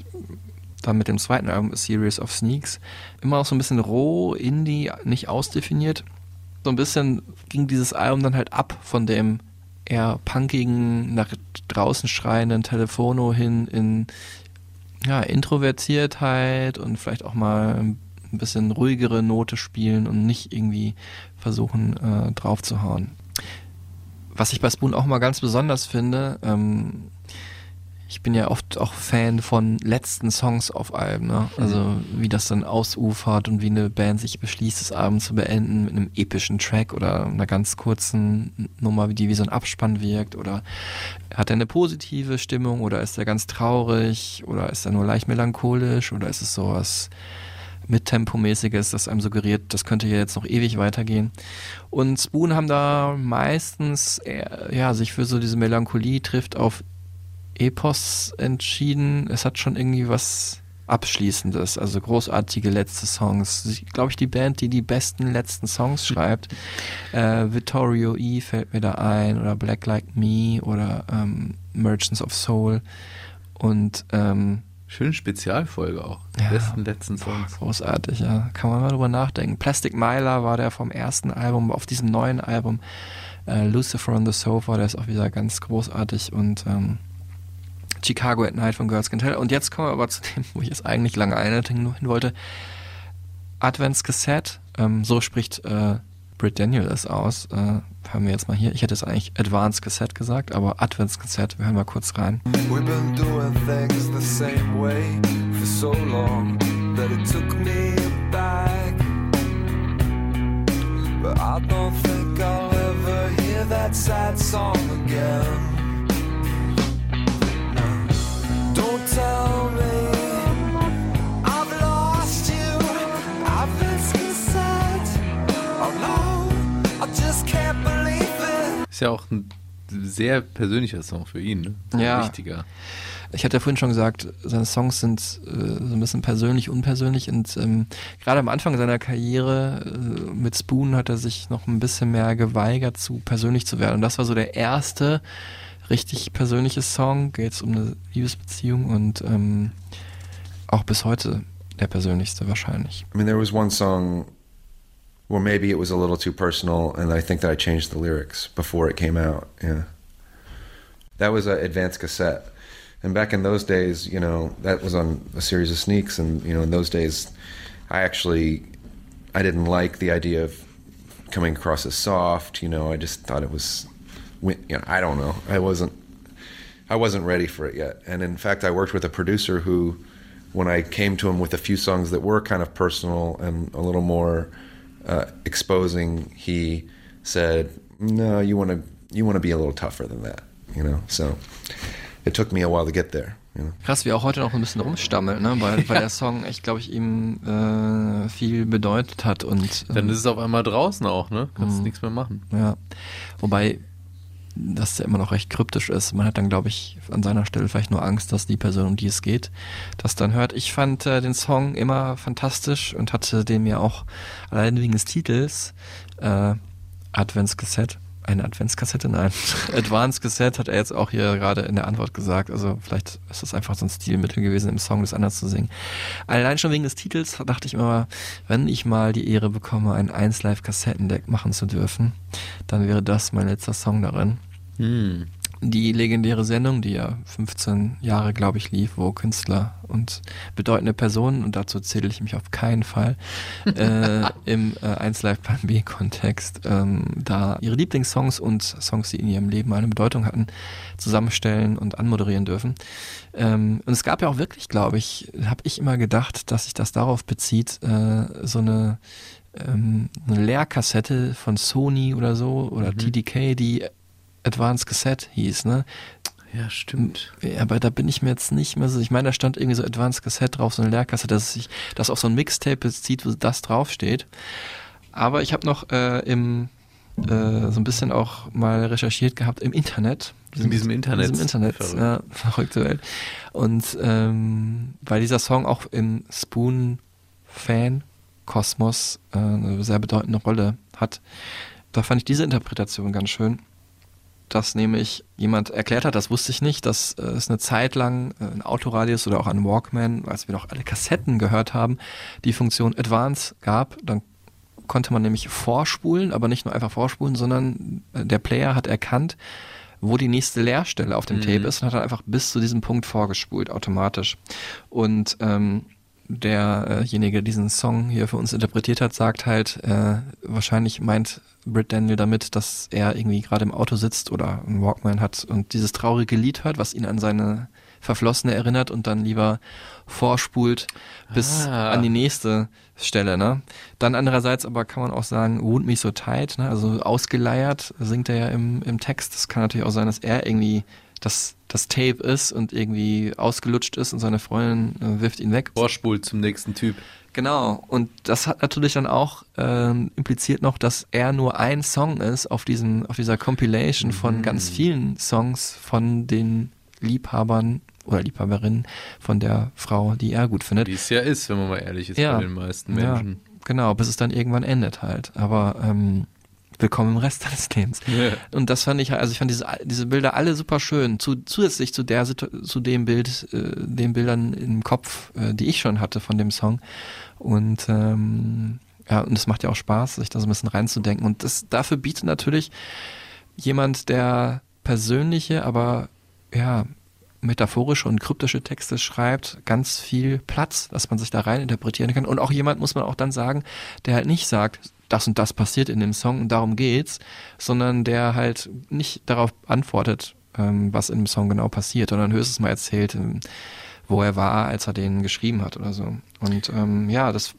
dann mit dem zweiten Album, Series of Sneaks. Immer auch so ein bisschen roh, indie, nicht ausdefiniert. So ein bisschen ging dieses Album dann halt ab von dem eher punkigen, nach draußen schreienden Telefono hin in ja, Introvertiertheit und vielleicht auch mal ein bisschen ruhigere Note spielen und nicht irgendwie versuchen äh, draufzuhauen. Was ich bei Spoon auch mal ganz besonders finde, ähm, ich bin ja oft auch Fan von letzten Songs auf Alben, ne? also wie das dann ausufert und wie eine Band sich beschließt, das Album zu beenden mit einem epischen Track oder einer ganz kurzen Nummer, wie die wie so ein Abspann wirkt oder hat er eine positive Stimmung oder ist er ganz traurig oder ist er nur leicht melancholisch oder ist es sowas mittempomäßiges, das einem suggeriert, das könnte hier jetzt noch ewig weitergehen. Und Spoon haben da meistens eher, ja, sich für so diese Melancholie trifft auf Epos entschieden. Es hat schon irgendwie was Abschließendes, also großartige letzte Songs. Glaube ich, die Band, die die besten letzten Songs schreibt. Äh, Vittorio E fällt mir da ein oder Black Like Me oder ähm, Merchants of Soul und ähm, Schöne Spezialfolge auch. Ja. besten letzten Songs. Großartig, ja. Kann man mal drüber nachdenken. Plastic Myla war der vom ersten Album, auf diesem neuen Album. Äh, Lucifer on the Sofa, der ist auch wieder ganz großartig. Und ähm, Chicago at Night von Girls Can Tell. Und jetzt kommen wir aber zu dem, wo ich jetzt eigentlich lange einleiten hin wollte. Advents Cassette, ähm, so spricht äh, Britt Daniel es aus. Äh, hören wir jetzt mal hier. Ich hätte es eigentlich Advanced Cassette gesagt, aber Advents Cassette, wir hören mal kurz rein. We've been doing things the same way for so long that it took me back. But I don't think I'll ever hear that sad song again. No. Don't tell me Ist ja auch ein sehr persönlicher Song für ihn, ne? Ja. Wichtiger. Ich hatte ja vorhin schon gesagt, seine Songs sind äh, so ein bisschen persönlich, unpersönlich und ähm, gerade am Anfang seiner Karriere äh, mit Spoon hat er sich noch ein bisschen mehr geweigert, zu persönlich zu werden. Und das war so der erste richtig persönliche Song, geht es um eine Liebesbeziehung und ähm, auch bis heute der persönlichste wahrscheinlich. I mean, there was one song where maybe it was a little too personal, and I think that I changed the lyrics before it came out. Yeah. That was an advanced cassette. And back in those days, you know, that was on a series of sneaks, and, you know, in those days, I actually, I didn't like the idea of coming across as soft, you know, I just thought it was, you know, I don't know. I wasn't, I wasn't ready for it yet. And in fact, I worked with a producer who, when I came to him with a few songs that were kind of personal and a little more uh, exposing, he said, "No, you want to you want to be a little tougher than that." You know, so it took me a while to get there. You know. Krass, wie er auch heute noch ein bisschen rumstammelt, ne? weil, weil der Song, ich glaube, ich ihm äh, viel bedeutet hat. Und, ähm, Dann ist es auf einmal draußen auch, ne? Kannst nichts mehr machen. Ja. Wobei das ja immer noch recht kryptisch ist. Man hat dann, glaube ich, an seiner Stelle vielleicht nur Angst, dass die Person, um die es geht, das dann hört. Ich fand äh, den Song immer fantastisch und hatte den mir auch allein wegen des Titels äh, Adventskassette, eine Adventskassette, nein, Advanced Cassette hat er jetzt auch hier gerade in der Antwort gesagt. Also vielleicht ist das einfach so ein Stilmittel gewesen, im Song das anders zu singen. Allein schon wegen des Titels dachte ich immer, wenn ich mal die Ehre bekomme, ein 1 Live Kassettendeck machen zu dürfen, dann wäre das mein letzter Song darin. Hm. Die legendäre Sendung, die ja 15 Jahre, glaube ich, lief, wo Künstler und bedeutende Personen, und dazu zähle ich mich auf keinen Fall, äh, im äh, 1 Live Plan B Kontext, ähm, da ihre Lieblingssongs und Songs, die in ihrem Leben eine Bedeutung hatten, zusammenstellen und anmoderieren dürfen. Ähm, und es gab ja auch wirklich, glaube ich, habe ich immer gedacht, dass sich das darauf bezieht, äh, so eine ähm, eine Leerkassette von Sony oder so oder TDK, die Advanced Cassette hieß, ne? Ja, stimmt. Aber da bin ich mir jetzt nicht mehr so. Ich meine, da stand irgendwie so Advanced Cassette drauf, so eine Leerkassette, dass sich das auf so ein Mixtape bezieht, wo das draufsteht. Aber ich habe noch äh, im äh, so ein bisschen auch mal recherchiert gehabt im Internet. In diesem Internet. In diesem Internet, Verrückt. ja, verrückte Welt. Und ähm, weil dieser Song auch im Spoon-Fan-Kosmos äh, eine sehr bedeutende Rolle hat, da fand ich diese Interpretation ganz schön dass nämlich jemand erklärt hat, das wusste ich nicht, dass äh, es eine Zeit lang äh, ein Autoradius oder auch ein Walkman, als wir noch alle Kassetten gehört haben, die Funktion Advance gab. Dann konnte man nämlich vorspulen, aber nicht nur einfach vorspulen, sondern äh, der Player hat erkannt, wo die nächste Leerstelle auf dem Mhm. Tape ist und hat dann einfach bis zu diesem Punkt vorgespult, automatisch. Und ähm, derjenige, der diesen Song hier für uns interpretiert hat, sagt halt, äh, wahrscheinlich meint Britt Daniel damit, dass er irgendwie gerade im Auto sitzt oder einen Walkman hat und dieses traurige Lied hört, was ihn an seine Verflossene erinnert und dann lieber vorspult bis Ah. an die nächste Stelle. Ne? Dann andererseits aber kann man auch sagen, Wound Me So Tight, ne? also ausgeleiert singt er ja im, im Text. Das kann natürlich auch sein, dass er irgendwie das, das Tape ist und irgendwie ausgelutscht ist und seine Freundin äh, wirft ihn weg. Vorspult zum nächsten Typ. Genau, und das hat natürlich dann auch ähm, impliziert noch, dass er nur ein Song ist auf diesem, auf dieser Compilation von ganz vielen Songs von den Liebhabern oder Liebhaberin von der Frau, die er gut findet. Wie es ja ist, wenn man mal ehrlich ist Ja. bei den meisten Menschen. Ja, genau, bis es dann irgendwann endet halt. Aber ähm, willkommen im Rest deines Lebens. Ja. Und das fand ich, also ich fand diese, diese Bilder alle super schön. Zu, zusätzlich zu der zu dem Bild, äh, den Bildern im Kopf, äh, die ich schon hatte von dem Song. Und ähm, ja, und es macht ja auch Spaß, sich da so ein bisschen reinzudenken. Und das dafür bietet natürlich jemand, der persönliche, aber ja, metaphorische und kryptische Texte schreibt, ganz viel Platz, dass man sich da rein interpretieren kann. Und auch jemand, muss man auch dann sagen, der halt nicht sagt, das und das passiert in dem Song und darum geht's, sondern der halt nicht darauf antwortet, ähm, was in dem Song genau passiert, sondern höchstens mal erzählt, ähm, wo er war, als er den geschrieben hat oder so. Und ähm, ja, das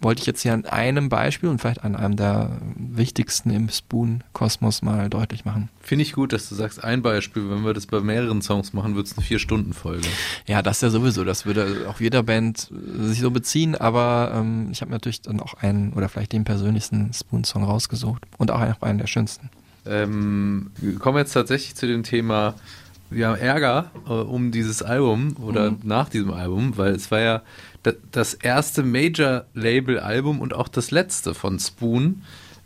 wollte ich jetzt hier an einem Beispiel und vielleicht an einem der wichtigsten im Spoon-Kosmos mal deutlich machen. Finde ich gut, dass du sagst, ein Beispiel, wenn wir das bei mehreren Songs machen, wird es eine Vier-Stunden-Folge. Ja, das ja sowieso. Das würde auch jeder Band sich so beziehen, aber ähm, ich habe natürlich dann auch einen oder vielleicht den persönlichsten Spoon-Song rausgesucht und auch einen der schönsten. Ähm, wir kommen jetzt tatsächlich zu dem Thema, wir haben Ärger äh, um dieses Album oder Mhm. nach diesem Album, weil es war ja da, das erste Major-Label-Album und auch das letzte von Spoon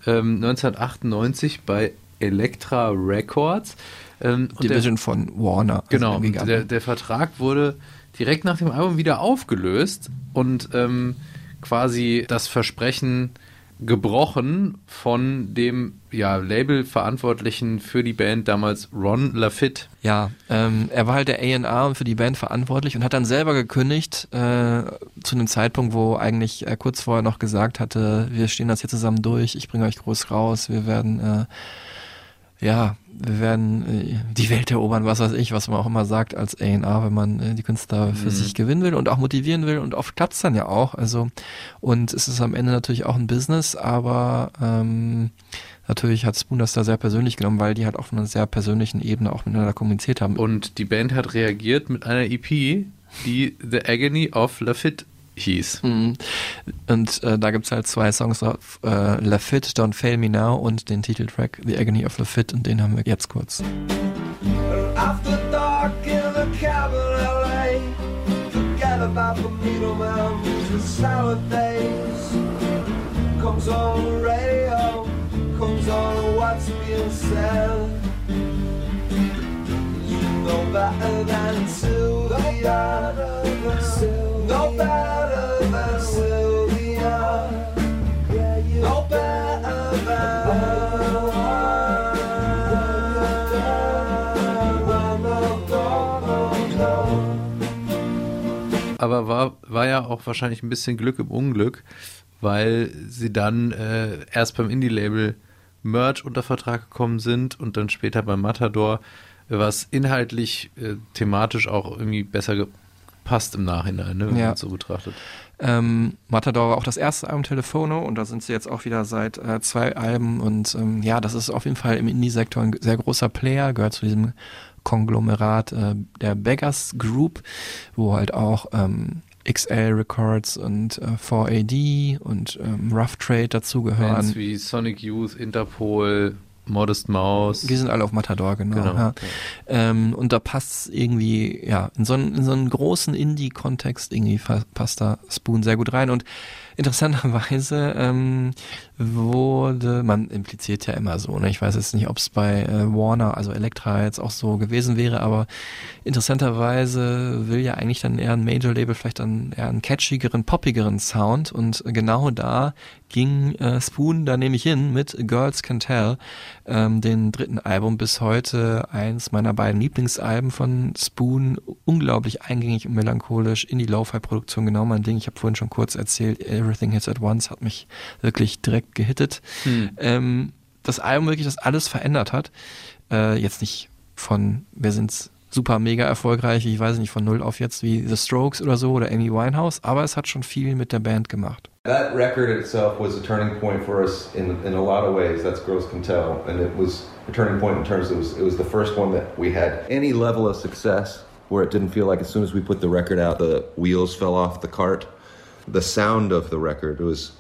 ähm, 1998 bei Elektra Records. Ähm, und der- Division von Warner. also Genau, der, der Vertrag wurde direkt nach dem Album wieder aufgelöst und ähm, quasi das Versprechen gebrochen von dem ja, Label-Verantwortlichen für die Band damals, Ron Lafitte. Ja, ähm, er war halt der A&R für die Band verantwortlich und hat dann selber gekündigt, äh, zu einem Zeitpunkt, wo eigentlich er kurz vorher noch gesagt hatte, wir stehen das hier zusammen durch, ich bringe euch groß raus, wir werden, äh, ja, wir werden äh, die Welt erobern, was weiß ich, was man auch immer sagt als A&R, wenn man äh, die Künstler für Mhm. sich gewinnen will und auch motivieren will und oft klappt's dann ja auch, also und es ist am Ende natürlich auch ein Business, aber ähm, Natürlich hat Spoon das da sehr persönlich genommen, weil die halt auf einer sehr persönlichen Ebene auch miteinander kommuniziert haben. Und die Band hat reagiert mit einer EP, die The Agony of Lafitte hieß. Mhm. Und äh, da gibt's halt zwei Songs drauf, äh, Lafitte, Don't Fail Me Now und den Titeltrack The Agony of Lafitte und den haben wir jetzt kurz. After dark in the cabin LA Forget about the middleman The sour days Comes on the radio Comes on what's being said You know better than Sylvia No war, ja auch wahrscheinlich ein bisschen Glück im Unglück, weil sie dann äh, erst beim Indie-Label Merch unter Vertrag gekommen sind und dann später beim Matador, was inhaltlich, äh, thematisch auch irgendwie besser gepasst im Nachhinein, ne, wenn Ja. man es so betrachtet. Ähm, Matador war auch das erste Album Telefono und da sind sie jetzt auch wieder seit äh, zwei Alben und ähm, ja, das ist auf jeden Fall im Indie-Sektor ein sehr großer Player, gehört zu diesem Konglomerat äh, der Beggars Group, wo halt auch ähm, XL Records und äh, 4AD und ähm, Rough Trade dazugehören. Bands wie Sonic Youth, Interpol, Modest Mouse. Die sind alle auf Matador, genau. Genau, ja. Ähm, und da passt irgendwie, ja, in so einen, in so einen großen Indie-Kontext irgendwie passt da Spoon sehr gut rein. Und interessanterweise ähm, wurde, man impliziert ja immer so, ne? ich weiß jetzt nicht, ob es bei äh, Warner, also Elektra jetzt auch so gewesen wäre, aber interessanterweise will ja eigentlich dann eher ein Major-Label vielleicht dann eher einen catchigeren, poppigeren Sound und genau da ging äh, Spoon da nehme ich hin mit Girls Can Tell, ähm, den dritten Album bis heute eins meiner beiden Lieblingsalben von Spoon, unglaublich eingängig und melancholisch in die Lo-Fi-Produktion, genau mein Ding. Ich habe vorhin schon kurz erzählt, Everything Hits at Once hat mich wirklich direkt gehittet. Hm. Ähm, das Album wirklich, das alles verändert hat. Äh, jetzt nicht von, wir sind super mega erfolgreich, ich weiß nicht, von null auf jetzt wie The Strokes oder so oder Amy Winehouse, aber es hat schon viel mit der Band gemacht. That record itself was a turning point for us in, in a lot of ways. That's Girls Can Tell. And it was a turning point in terms of it was, it was the first one that we had any level of success where it didn't feel like as soon as we put the record out, the wheels fell off the cart. The sound of the record was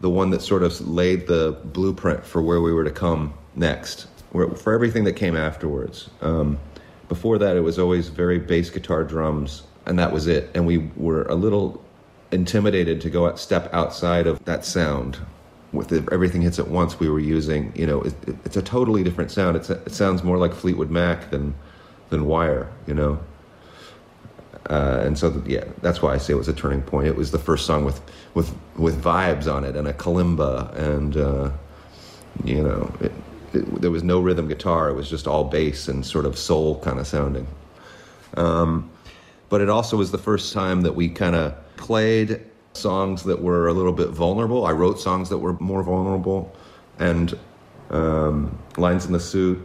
the one that sort of laid the blueprint for where we were to come next, for everything that came afterwards. Um, Before that, it was always very bass guitar, drums, and that was it. And we were a little intimidated to go out, step outside of that sound. With the, everything hits at once, we were using, you know, it, it, it's a totally different sound. A, it sounds more like Fleetwood Mac than than Wire, you know. Uh, and so, yeah, that's why I say it was a turning point. It was the first song with with with vibes on it and a kalimba, and uh, you know, it, there was no rhythm guitar. It was just all bass and sort of soul kind of sounding. Um, but it also was the first time that we kind of played songs that were a little bit vulnerable. I wrote songs that were more vulnerable, and um, "Lines in the Suit,"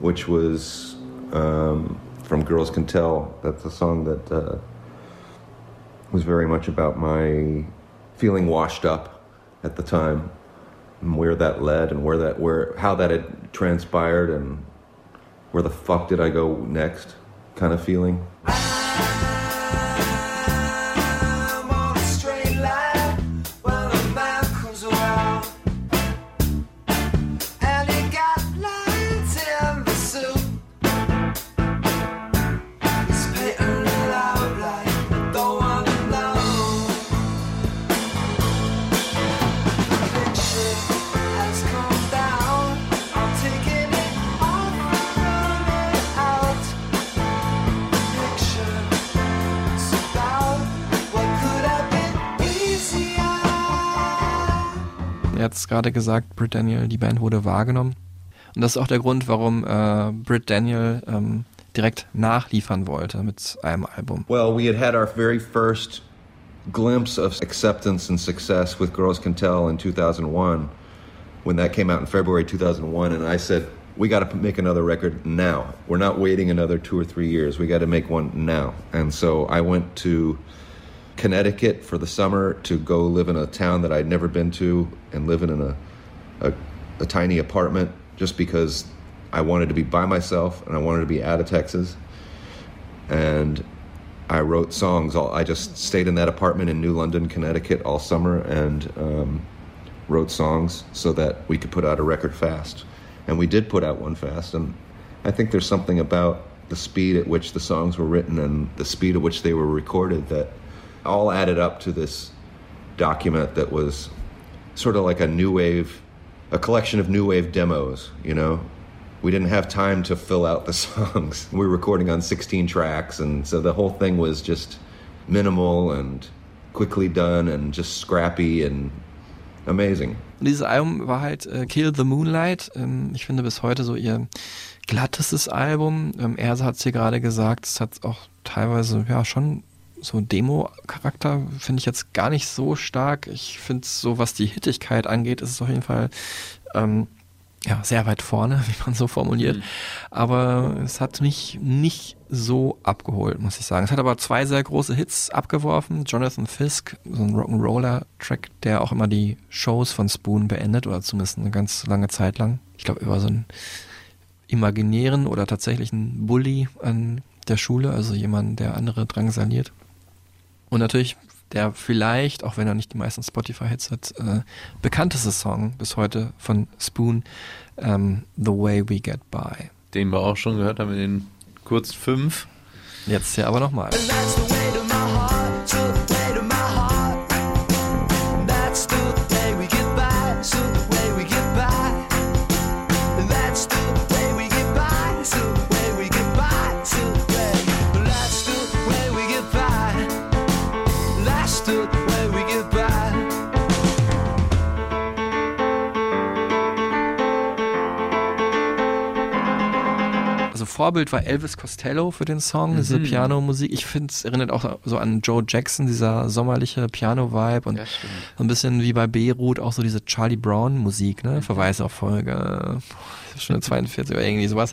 which was um, from Girls Can Tell. That's a song that uh, was very much about my feeling washed up at the time, where that led, and where that where how that had transpired, and where the fuck did I go next, kind of feeling. Gerade gesagt, Britt Daniel, die Band wurde wahrgenommen. Und das ist auch der Grund, warum äh, Britt Daniel ähm, direkt nachliefern wollte mit einem Album. Well, we had had our very first glimpse of acceptance and success with Girls Can Tell in 2001 when that came out in February 2001. And I said, we got to make another record now. We're not waiting another two or three years. We got to make one now. And so I went to Connecticut for the summer to go live in a town that I'd never been to and living in a, a, a tiny apartment just because I wanted to be by myself and I wanted to be out of Texas. And I wrote songs. All, I just stayed in that apartment in New London, Connecticut all summer and um, wrote songs so that we could put out a record fast. And we did put out one fast. And I think there's something about the speed at which the songs were written and the speed at which they were recorded that all added up to this document that was sort of like a new wave, a collection of new wave demos, you know? We didn't have time to fill out the songs. We were recording on 16 tracks, and so the whole thing was just minimal and quickly done and just scrappy and amazing. Dieses Album war halt äh, Kill the Moonlight. Ähm, ich finde bis heute so ihr glattestes Album. Ähm, er hat es hier gerade gesagt, es hat auch teilweise ja schon so Demo-Charakter, finde ich jetzt gar nicht so stark. Ich finde es so, was die Hittigkeit angeht, ist es auf jeden Fall ähm, ja, sehr weit vorne, wie man so formuliert. Aber es hat mich nicht so abgeholt, muss ich sagen. Es hat aber zwei sehr große Hits abgeworfen. Jonathan Fisk, so ein Rock'n'Roller-Track, der auch immer die Shows von Spoon beendet, oder zumindest eine ganz lange Zeit lang. Ich glaube, über so einen imaginären oder tatsächlichen Bully an der Schule, also jemanden, der andere drangsaliert. Und natürlich der vielleicht, auch wenn er nicht die meisten Spotify-Hits hat, äh, bekannteste Song bis heute von Spoon, ähm, The Way We Get By. Den wir auch schon gehört haben in den kurz fünf. Jetzt hier aber nochmal. Vorbild war Elvis Costello für den Song, diese Mhm. Pianomusik. Ich finde, es erinnert auch so an Joe Jackson, dieser sommerliche Piano-Vibe und so ein bisschen wie bei Beirut auch so diese Charlie Brown-Musik, ne? Verweis auf Folge Stunde 42 oder irgendwie sowas.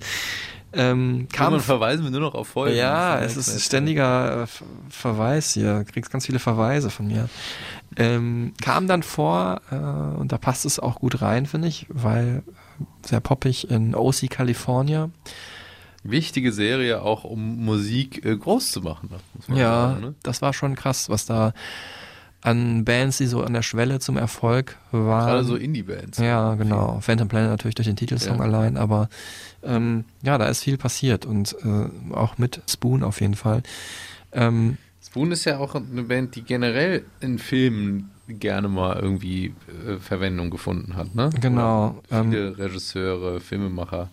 Ähm, kam Irgendwann verweisen wir nur noch auf Folgen. Ja, es ist nett. ein ständiger äh, Ver- Verweis hier. Du kriegst ganz viele Verweise von mir. Ähm, kam dann vor, äh, und da passt es auch gut rein, finde ich, weil äh, sehr poppig in OC California. Wichtige Serie auch, um Musik äh, groß zu machen. Muss man Ja, sagen, ne? das war schon krass, was da an Bands, die so an der Schwelle zum Erfolg waren. Gerade so Indie-Bands. Ja, genau. Phantom Planet natürlich durch den Titelsong Ja. allein, aber ähm, ja, da ist viel passiert und äh, auch mit Spoon auf jeden Fall. Ähm, Spoon ist ja auch eine Band, die generell in Filmen gerne mal irgendwie äh, Verwendung gefunden hat, ne? Genau, Oder Viele Regisseure, Filmemacher.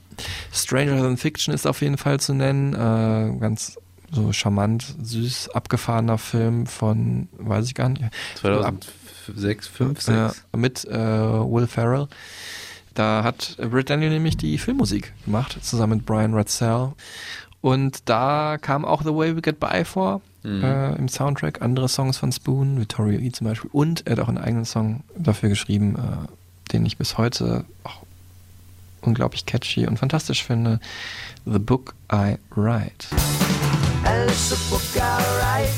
Stranger Than Fiction ist auf jeden Fall zu nennen. Äh, ganz so charmant, süß, abgefahrener Film von, weiß ich gar nicht. 2006, 5, 6. Ja, mit äh, Will Ferrell. Da hat Britt Daniel nämlich die Filmmusik gemacht, zusammen mit Brian Ratzell. Und da kam auch The Way We Get By vor Mhm. äh, im Soundtrack. Andere Songs von Spoon, Vittorio E zum Beispiel. Und er hat auch einen eigenen Song dafür geschrieben, äh, den ich bis heute auch unglaublich catchy und fantastisch finde. The Book I Write. And it's a book I write.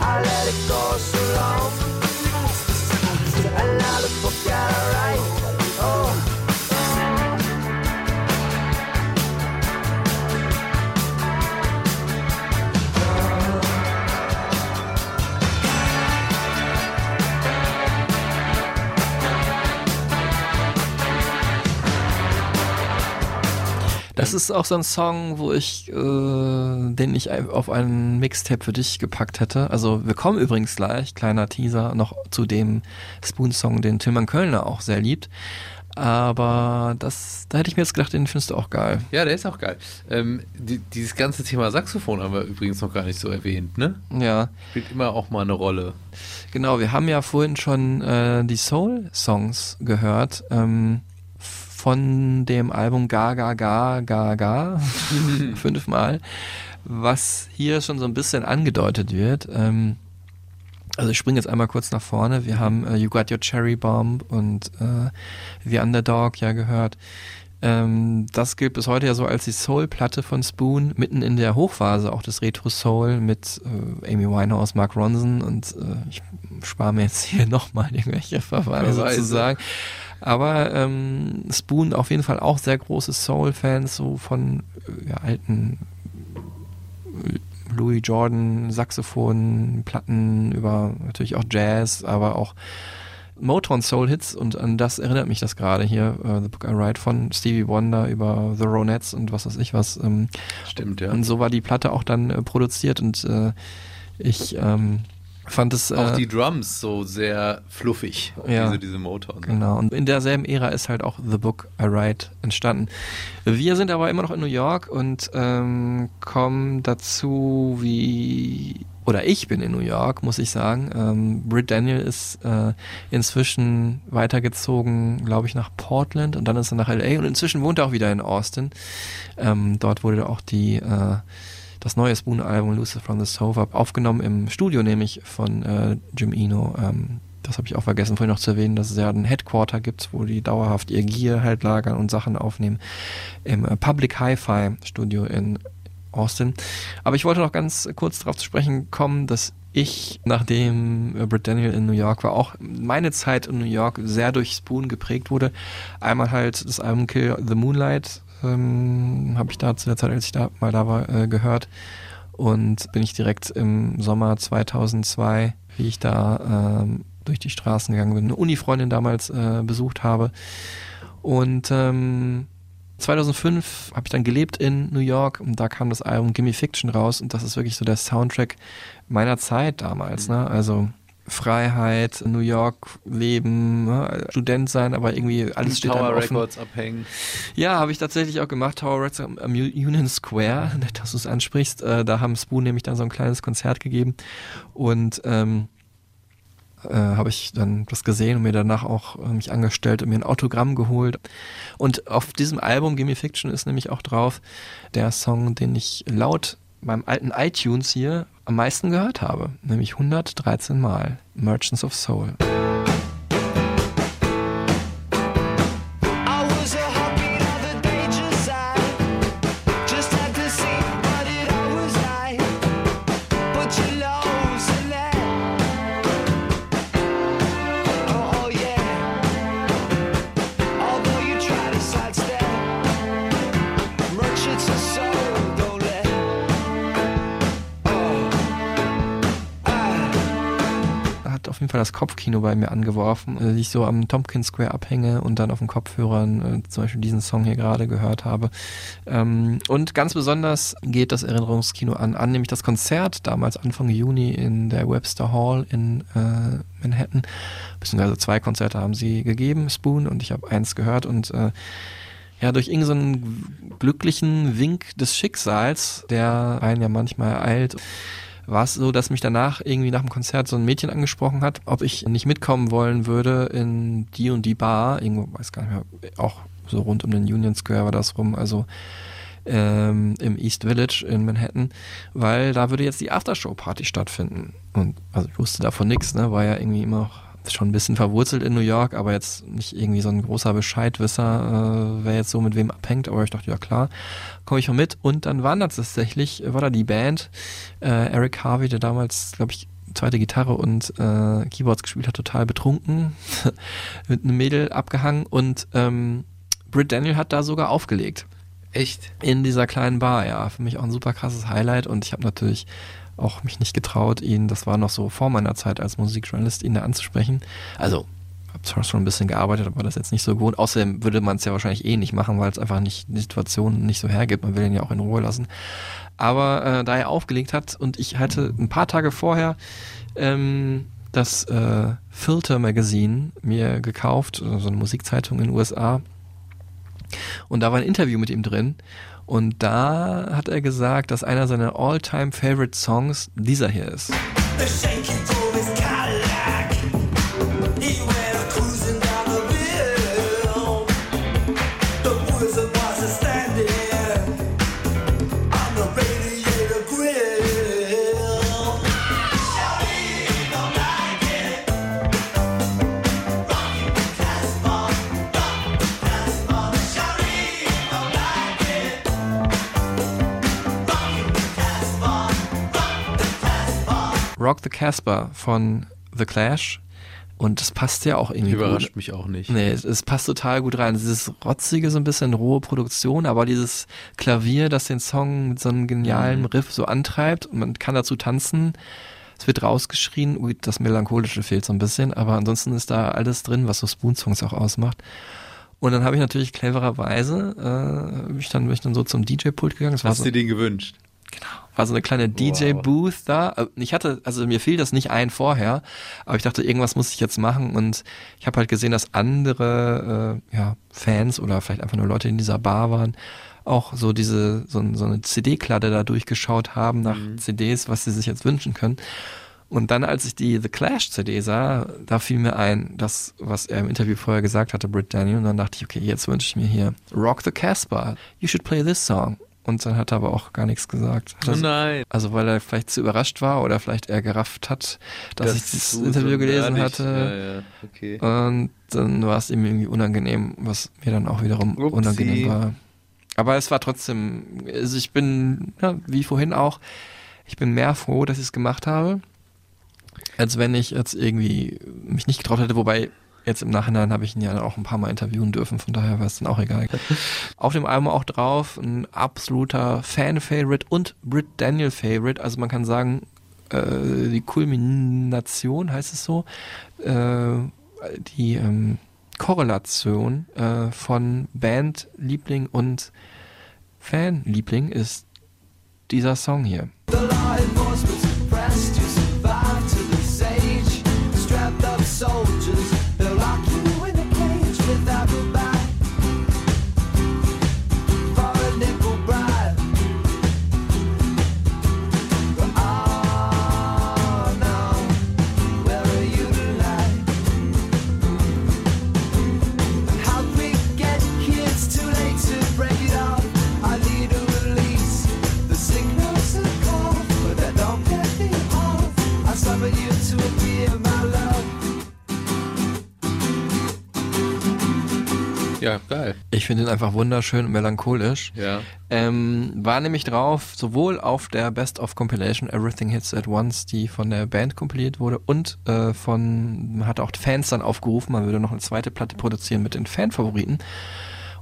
I let it go so long. And now the book I write. Das ist auch so ein Song, wo ich, äh, den ich auf einen Mixtape für dich gepackt hätte. Also wir kommen übrigens gleich, kleiner Teaser, noch zu dem Spoon-Song, den Tilman Kölner auch sehr liebt. Aber das, da hätte ich mir jetzt gedacht, den findest du auch geil. Ja, der ist auch geil. Ähm, die, dieses ganze Thema Saxophon haben wir übrigens noch gar nicht so erwähnt, ne? Ja, Spielt immer auch mal eine Rolle. genau. Wir haben ja vorhin schon äh, die Soul-Songs gehört. Ähm, von dem Album Ga Ga Ga Ga Ga fünfmal, was hier schon so ein bisschen angedeutet wird. Ähm, also ich springe jetzt einmal kurz nach vorne. Wir haben äh, You Got Your Cherry Bomb und äh, The Underdog ja gehört. Ähm, das gilt bis heute ja so als die Soul-Platte von Spoon, mitten in der Hochphase auch des Retro-Soul mit äh, Amy Winehouse, Mark Ronson und äh, ich spare mir jetzt hier nochmal irgendwelche Verweise Verweise. zu sagen. Aber ähm, Spoon auf jeden Fall auch sehr große Soul-Fans, so von äh, ja, alten Louis Jordan, Saxophon, Platten, über natürlich auch Jazz, aber auch Motown Soul Hits und an das erinnert mich das gerade hier, äh, The Book I Write von Stevie Wonder über The Ronettes und was weiß ich was. Ähm, Stimmt, ja. Und so war die Platte auch dann äh, produziert und äh, ich ähm, fand es... Auch äh, die Drums so sehr fluffig. Ja. Diese, diese Motown. Genau. Und in derselben Ära ist halt auch The Book I Write entstanden. Wir sind aber immer noch in New York und ähm, kommen dazu, wie oder ich bin in New York, muss ich sagen. Ähm, Britt Daniel ist äh, inzwischen weitergezogen, glaube ich, nach Portland und dann ist er nach LA und inzwischen wohnt er auch wieder in Austin. Ähm, dort wurde auch die äh, das neue Spoon-Album Lucifer from the Sofa aufgenommen im Studio, nämlich von äh, Jim Eno. Ähm, das habe ich auch vergessen vorhin noch zu erwähnen, dass es ja ein Headquarter gibt, wo die dauerhaft ihr Gear halt lagern und Sachen aufnehmen. Im äh, Public Hi-Fi Studio in Austin. Aber ich wollte noch ganz kurz darauf zu sprechen kommen, dass ich, nachdem äh, Britt Daniel in New York war, auch meine Zeit in New York sehr durch Spoon geprägt wurde. Einmal halt das Album Kill the Moonlight ähm, habe ich da zu der Zeit, als ich da mal da war, äh, gehört. Und bin ich direkt im Sommer 2002, wie ich da ähm, durch die Straßen gegangen bin, eine Uni-Freundin damals äh, besucht habe. Und ähm, 2005 habe ich dann gelebt in New York und da kam das Album Gimme Fiction raus und das ist wirklich so der Soundtrack meiner Zeit damals. Ne? Also Freiheit, New York leben, ne? Student sein, aber irgendwie alles steht Tower offen. Records abhängen. Ja, habe ich tatsächlich auch gemacht. Tower Records am am Union Square, nett, dass du es ansprichst. Äh, da haben Spoon nämlich dann so ein kleines Konzert gegeben und ähm, äh, habe ich dann das gesehen und mir danach auch äh, mich angestellt und mir ein Autogramm geholt. Und auf diesem Album Gimme Fiction ist nämlich auch drauf der Song, den ich laut meinem alten iTunes hier am meisten gehört habe, nämlich 113 Mal Merchants of Soul. Fall das Kopfkino bei mir angeworfen, äh, die ich so am Tompkins Square abhänge und dann auf den Kopfhörern äh, zum Beispiel diesen Song hier gerade gehört habe. Ähm, und ganz besonders geht das Erinnerungskino an, an nämlich das Konzert damals Anfang Juni in der Webster Hall in äh, Manhattan. Beziehungsweise zwei Konzerte haben sie gegeben, Spoon, und ich habe eins gehört und äh, ja, durch irgendeinen glücklichen Wink des Schicksals, der einen ja manchmal ereilt, war es so, dass mich danach irgendwie nach dem Konzert so ein Mädchen angesprochen hat, ob ich nicht mitkommen wollen würde in die und die Bar, irgendwo, weiß gar nicht mehr, auch so rund um den Union Square war das rum, also ähm, im East Village in Manhattan, weil da würde jetzt die Aftershow-Party stattfinden. Und also ich wusste davon nichts, ne, war ja irgendwie immer noch schon ein bisschen verwurzelt in New York, aber jetzt nicht irgendwie so ein großer Bescheidwisser, äh, wer jetzt so mit wem abhängt. Aber ich dachte, ja klar, komme ich mal mit. Und dann waren das tatsächlich, war da die Band, äh, Eric Harvey, der damals, glaube ich, zweite Gitarre und äh, Keyboards gespielt hat, total betrunken, mit einem Mädel abgehangen und ähm, Britt Daniel hat da sogar aufgelegt. Echt? In dieser kleinen Bar, ja. Für mich auch ein super krasses Highlight und ich habe natürlich auch mich nicht getraut, ihn, das war noch so vor meiner Zeit als Musikjournalist, ihn da anzusprechen. Also, habe zwar schon ein bisschen gearbeitet, aber das jetzt nicht so gewohnt. Außerdem würde man es ja wahrscheinlich eh nicht machen, weil es einfach nicht die Situation nicht so hergibt. Man will ihn ja auch in Ruhe lassen. Aber äh, da er aufgelegt hat und ich hatte ein paar Tage vorher ähm, das äh, Filter Magazine mir gekauft, so eine Musikzeitung in den USA. Und da war ein Interview mit ihm drin. Und da hat er gesagt, dass einer seiner all-time favorite Songs dieser hier ist. Rock the Casbah von The Clash. Und das passt ja auch irgendwie Überrascht gut. mich auch nicht. Nee, es, es passt total gut rein. Dieses rotzige, so ein bisschen rohe Produktion, aber dieses Klavier, das den Song mit so einem genialen Mhm. Riff so antreibt und man kann dazu tanzen. Es wird rausgeschrien, ui, das Melancholische fehlt so ein bisschen, aber ansonsten ist da alles drin, was so Spoon-Songs auch ausmacht. Und dann habe ich natürlich clevererweise, äh, bin ich dann, bin ich dann so zum DJ-Pult gegangen. War Hast so, du dir den gewünscht? War so eine kleine DJ-Booth da. Äh, Ich hatte, also mir fiel das nicht ein vorher, aber ich dachte, irgendwas muss ich jetzt machen und ich habe halt gesehen, dass andere äh, ja, Fans oder vielleicht einfach nur Leute in dieser Bar waren, auch so diese, so, so eine CD-Kladde da durchgeschaut haben nach CDs, was sie sich jetzt wünschen können. Und dann, als ich die The Clash CD sah, da fiel mir ein, das, was er im Interview vorher gesagt hatte, Britt Daniel. Und dann dachte ich, okay, jetzt wünsche ich mir hier Rock the Casbah. You should play this song. Und dann hat er aber auch gar nichts gesagt. Er Oh so- nein. Also weil er vielleicht zu überrascht war oder vielleicht er gerafft hat, dass ich das Interview gelesen hatte. Ja, ja, okay. Und dann war es ihm irgendwie unangenehm, was mir dann auch wiederum Upsi. unangenehm war. Aber es war trotzdem, also ich bin, ja, wie vorhin auch, ich bin mehr froh, dass ich es gemacht habe, als wenn ich jetzt irgendwie mich nicht getraut hätte, wobei jetzt im Nachhinein habe ich ihn ja auch ein paar Mal interviewen dürfen, von daher war es dann auch egal. Auf dem Album auch drauf ein absoluter Fan-Favorite und Brit Daniel-Favorite, also man kann sagen, äh, die Kulmination heißt es so, äh, die ähm, Korrelation äh, von Bandliebling und Fanliebling ist dieser Song hier. The Ja, geil. Ich finde ihn einfach wunderschön und melancholisch. Ja. Ähm, war nämlich drauf, sowohl auf der Best of Compilation Everything Hits at Once, die von der Band kompiliert wurde, und äh, von, man hat auch Fans dann aufgerufen, man würde noch eine zweite Platte produzieren mit den Fanfavoriten.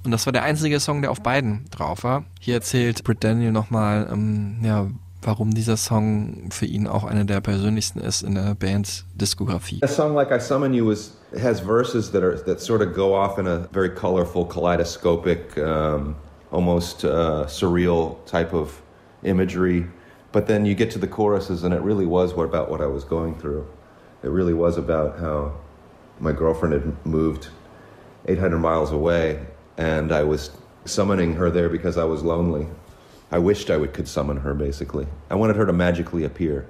Und das war der einzige Song, der auf beiden drauf war. Hier erzählt Britt Daniel nochmal, ähm, ja, warum dieser Song für ihn auch einer der persönlichsten ist in der Bands Diskografie. A song like I Summon You is has verses that are that sort of go off in a very colorful, kaleidoscopic, um, almost uh, surreal type of imagery. But then you get to the choruses, and it really was what, about what I was going through. It really was about how my girlfriend had moved 800 miles away, and I was summoning her there because I was lonely. I wished I would could summon her. Basically, I wanted her to magically appear.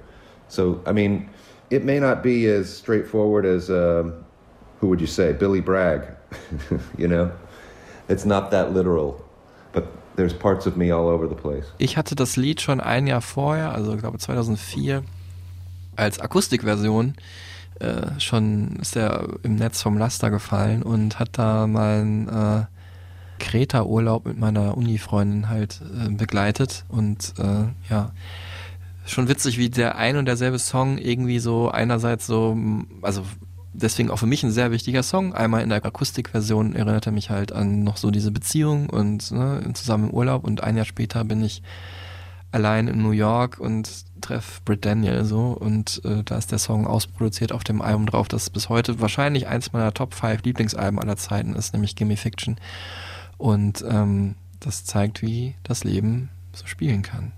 So, I mean, it may not be as straightforward as um, who would you say, Billy Bragg? you know, it's not that literal, but there's parts of me all over the place. Ich hatte das Lied schon ein Jahr vorher, also ich glaube 2004, als Akustikversion äh, schon ist er im Netz vom Laster gefallen und hat da meinen äh, Kreta-Urlaub mit meiner Uni-Freundin halt äh, begleitet und äh, ja, schon witzig, wie der ein und derselbe Song irgendwie so einerseits so, also deswegen auch für mich ein sehr wichtiger Song. Einmal in der Akustikversion erinnert er mich halt an noch so diese Beziehung und ne, zusammen im Urlaub und ein Jahr später bin ich allein in New York und treff Britt Daniel so und äh, da ist der Song ausproduziert auf dem Album drauf, das bis heute wahrscheinlich eins meiner Top 5 Lieblingsalben aller Zeiten ist, nämlich Gimme Fiction. Und ähm, das zeigt, wie das Leben so spielen kann.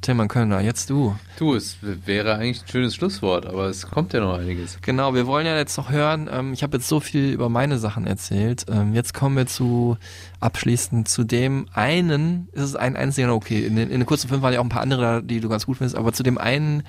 Tilman Kölner, jetzt du. Du, es wäre eigentlich ein schönes Schlusswort, aber es kommt ja noch einiges. Genau, wir wollen ja jetzt noch hören, ähm, ich habe jetzt so viel über meine Sachen erzählt. Ähm, jetzt kommen wir zu abschließend zu dem einen, ist es ein einziger, okay, in den, in den kurzen Filmen waren ja auch ein paar andere, da, die du ganz gut findest, aber zu dem einen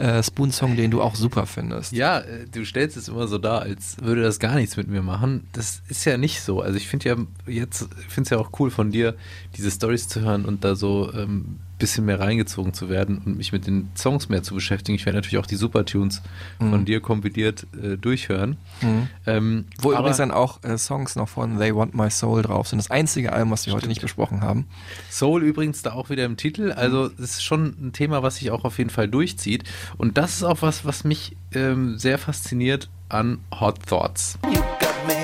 äh, Spoon-Song, den du auch super findest. Ja, äh, du stellst es immer so dar, als würde das gar nichts mit mir machen. Das ist ja nicht so. Also ich finde ja jetzt, finde es ja auch cool von dir, diese Stories zu hören und da so ähm, bisschen mehr reingezogen zu werden und mich mit den Songs mehr zu beschäftigen. Ich werde natürlich auch die Supertunes von Mhm. dir kombiniert äh, durchhören. Mhm. Ähm, Wo aber übrigens dann auch äh, Songs noch von They Want My Soul drauf sind. Das einzige Album, was wir heute nicht besprochen haben. Soul übrigens da auch wieder im Titel. Also Mhm. es ist schon ein Thema, was sich auch auf jeden Fall durchzieht. Und das ist auch was, was mich ähm, sehr fasziniert an Hot Thoughts. You got me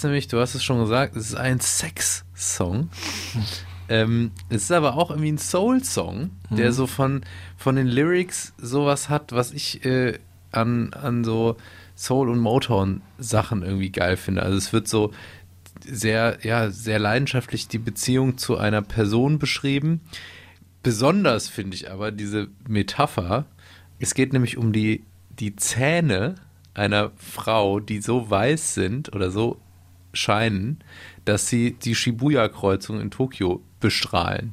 ist nämlich, du hast es schon gesagt, es ist ein Sex-Song. Ähm, es ist aber auch irgendwie ein Soul-Song, der Mhm. so von, von den Lyrics sowas hat, was ich äh, an, an so Soul- und Motown-Sachen irgendwie geil finde. Also es wird so sehr, ja, sehr leidenschaftlich die Beziehung zu einer Person beschrieben. Besonders finde ich aber diese Metapher. Es geht nämlich um die, die Zähne einer Frau, die so weiß sind oder so scheinen, dass sie die Shibuya-Kreuzung in Tokio bestrahlen.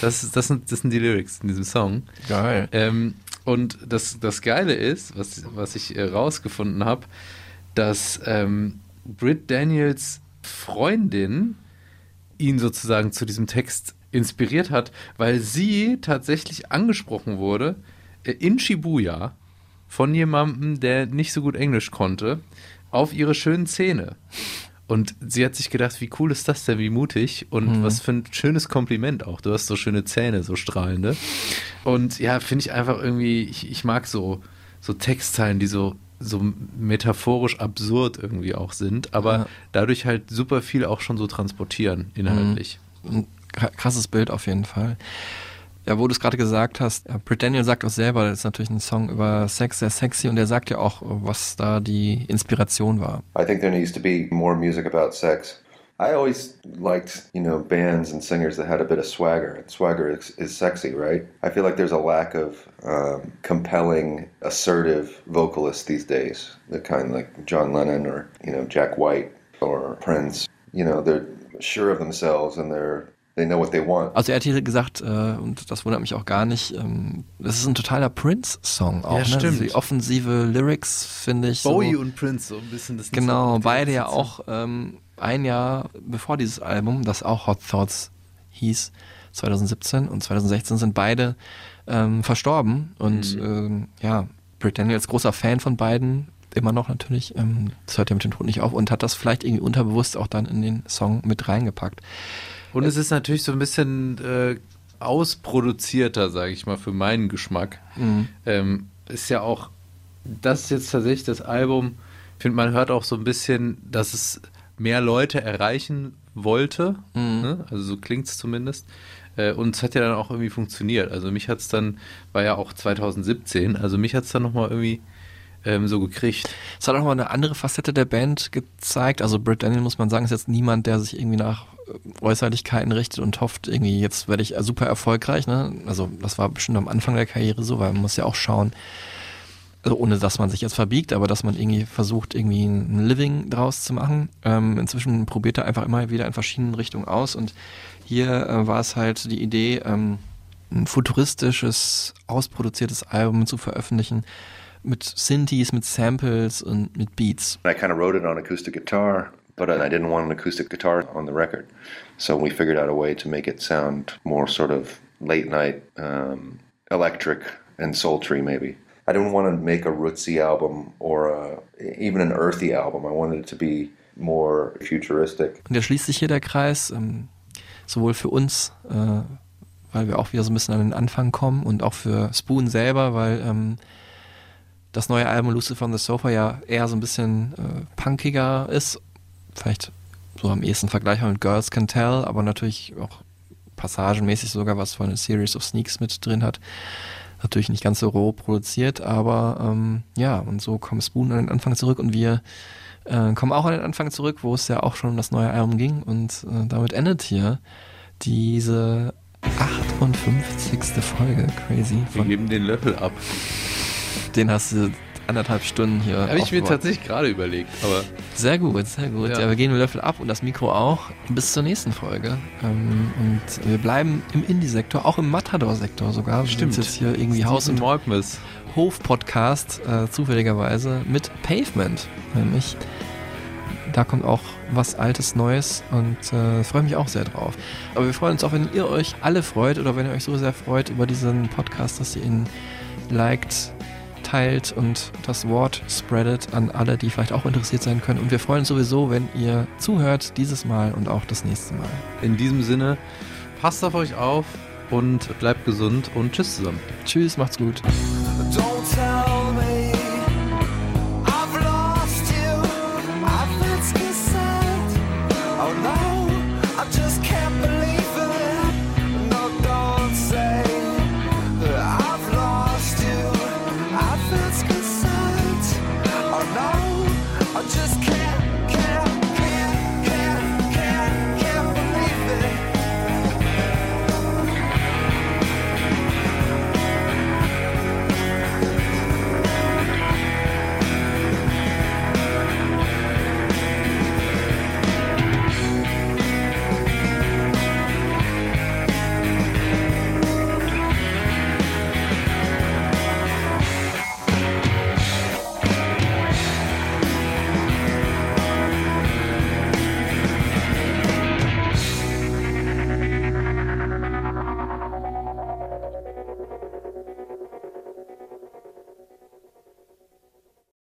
Das, das, sind, das sind die Lyrics in diesem Song. Geil. Ähm, und das, das Geile ist, was, was ich äh, rausgefunden habe, dass ähm, Britt Daniels Freundin ihn sozusagen zu diesem Text inspiriert hat, weil sie tatsächlich angesprochen wurde äh, in Shibuya von jemandem, der nicht so gut Englisch konnte, auf ihre schönen Zähne. Und sie hat sich gedacht, wie cool ist das denn, wie mutig und Mhm. was für ein schönes Kompliment auch. Du hast so schöne Zähne, so strahlende. Und ja, finde ich einfach irgendwie, ich, ich mag so, so Textzeilen, die so, so metaphorisch absurd irgendwie auch sind, aber Ja. dadurch halt super viel auch schon so transportieren inhaltlich. Ein kra- krasses Bild auf jeden Fall. Ja, wo du es gerade gesagt hast, Britt Daniel sagt auch selber, das ist natürlich ein Song über Sex, sehr sexy und er sagt ja auch, was da die Inspiration war. I think there needs to be more music about sex. I always liked, you know, bands and singers that had a bit of swagger. And swagger is, is sexy, right? I feel like there's a lack of um, compelling, assertive vocalists these days. The kind like John Lennon or, you know, Jack White or Prince. You know, they're sure of themselves and they're They know what they want. Also er hat hier gesagt, äh, und das wundert mich auch gar nicht, ähm, das ist ein totaler Prince-Song auch. Ja, ne? stimmt. Also die offensive Lyrics finde ich Bowie so, und Prince, so ein bisschen das Genau, so- beide ja auch ähm, ein Jahr bevor dieses Album, das auch Hot Thoughts hieß, 2017 und 2016 sind beide ähm, verstorben. Und ähm, ja, Britt Daniels großer Fan von beiden, immer noch natürlich, ähm, das hört ja mit dem Tod nicht auf und hat das vielleicht irgendwie unterbewusst auch dann in den Song mit reingepackt. Und es ist natürlich so ein bisschen äh, ausproduzierter, sage ich mal, für meinen Geschmack. Mhm. Ähm, ist ja auch, das ist jetzt tatsächlich das Album, ich finde, man hört auch so ein bisschen, dass es mehr Leute erreichen wollte. Ne? Also so klingt es zumindest. Äh, und es hat ja dann auch irgendwie funktioniert. Also mich hat es dann, war ja auch 2017, also mich hat es dann nochmal irgendwie ähm, so gekriegt. Es hat auch mal eine andere Facette der Band gezeigt. Also Britt Daniel, muss man sagen, ist jetzt niemand, der sich irgendwie nach Äußerlichkeiten richtet und hofft, irgendwie jetzt werde ich super erfolgreich. Ne? Also das war bestimmt am Anfang der Karriere so, weil man muss ja auch schauen, also ohne dass man sich jetzt verbiegt, aber dass man irgendwie versucht, irgendwie ein Living draus zu machen. Ähm, inzwischen probiert er einfach immer wieder in verschiedenen Richtungen aus und hier äh, war es halt die Idee, ähm, ein futuristisches, ausproduziertes Album zu veröffentlichen mit Synthes, mit Samples und mit Beats. I kind of wrote it on acoustic guitar, but I didn't want an acoustic guitar on the record. So we figured out a way to make it sound more sort of late night, um, electric and sultry, maybe. I didn't want to make a rootsy album or a, even an earthy album. I wanted it to be more futuristic. Und da schließt sich hier der Kreis, ähm, sowohl für uns, äh, weil wir auch wieder so ein bisschen an den Anfang kommen und auch für Spoon selber, weil ähm, das neue Album Lucifer on the Sofa ja eher so ein bisschen äh, punkiger ist. Vielleicht so am ehesten vergleichbar mit Girls Can Tell, aber natürlich auch passagenmäßig sogar was von einer Series of Sneaks mit drin hat. Natürlich nicht ganz so roh produziert, aber ähm, ja, und so kommt Spoon an den Anfang zurück und wir äh, kommen auch an den Anfang zurück, wo es ja auch schon um das neue Album ging und äh, damit endet hier diese 58. Folge, crazy. Wir geben den Löffel ab. den hast du anderthalb Stunden hier. Habe ich mir tatsächlich gerade überlegt, aber Sehr gut, sehr gut. Ja. Ja. wir gehen den Löffel ab und das Mikro auch. Bis zur nächsten Folge. Ähm, und wir bleiben im Indie-Sektor, auch im Matador-Sektor sogar. Wir Stimmt. sind jetzt hier irgendwie Haus- und Morgmus. Hof-Podcast, äh, zufälligerweise, mit Pavement. Nämlich, da kommt auch was Altes, Neues und äh, freue mich auch sehr drauf. Aber wir freuen uns auch, wenn ihr euch alle freut oder wenn ihr euch so sehr freut über diesen Podcast, dass ihr ihn liked, teilt und das Wort spreadet an alle, die vielleicht auch interessiert sein können. Und wir freuen uns sowieso, wenn ihr zuhört, dieses Mal und auch das nächste Mal. In diesem Sinne, passt auf euch auf und bleibt gesund und tschüss zusammen. Tschüss, macht's gut.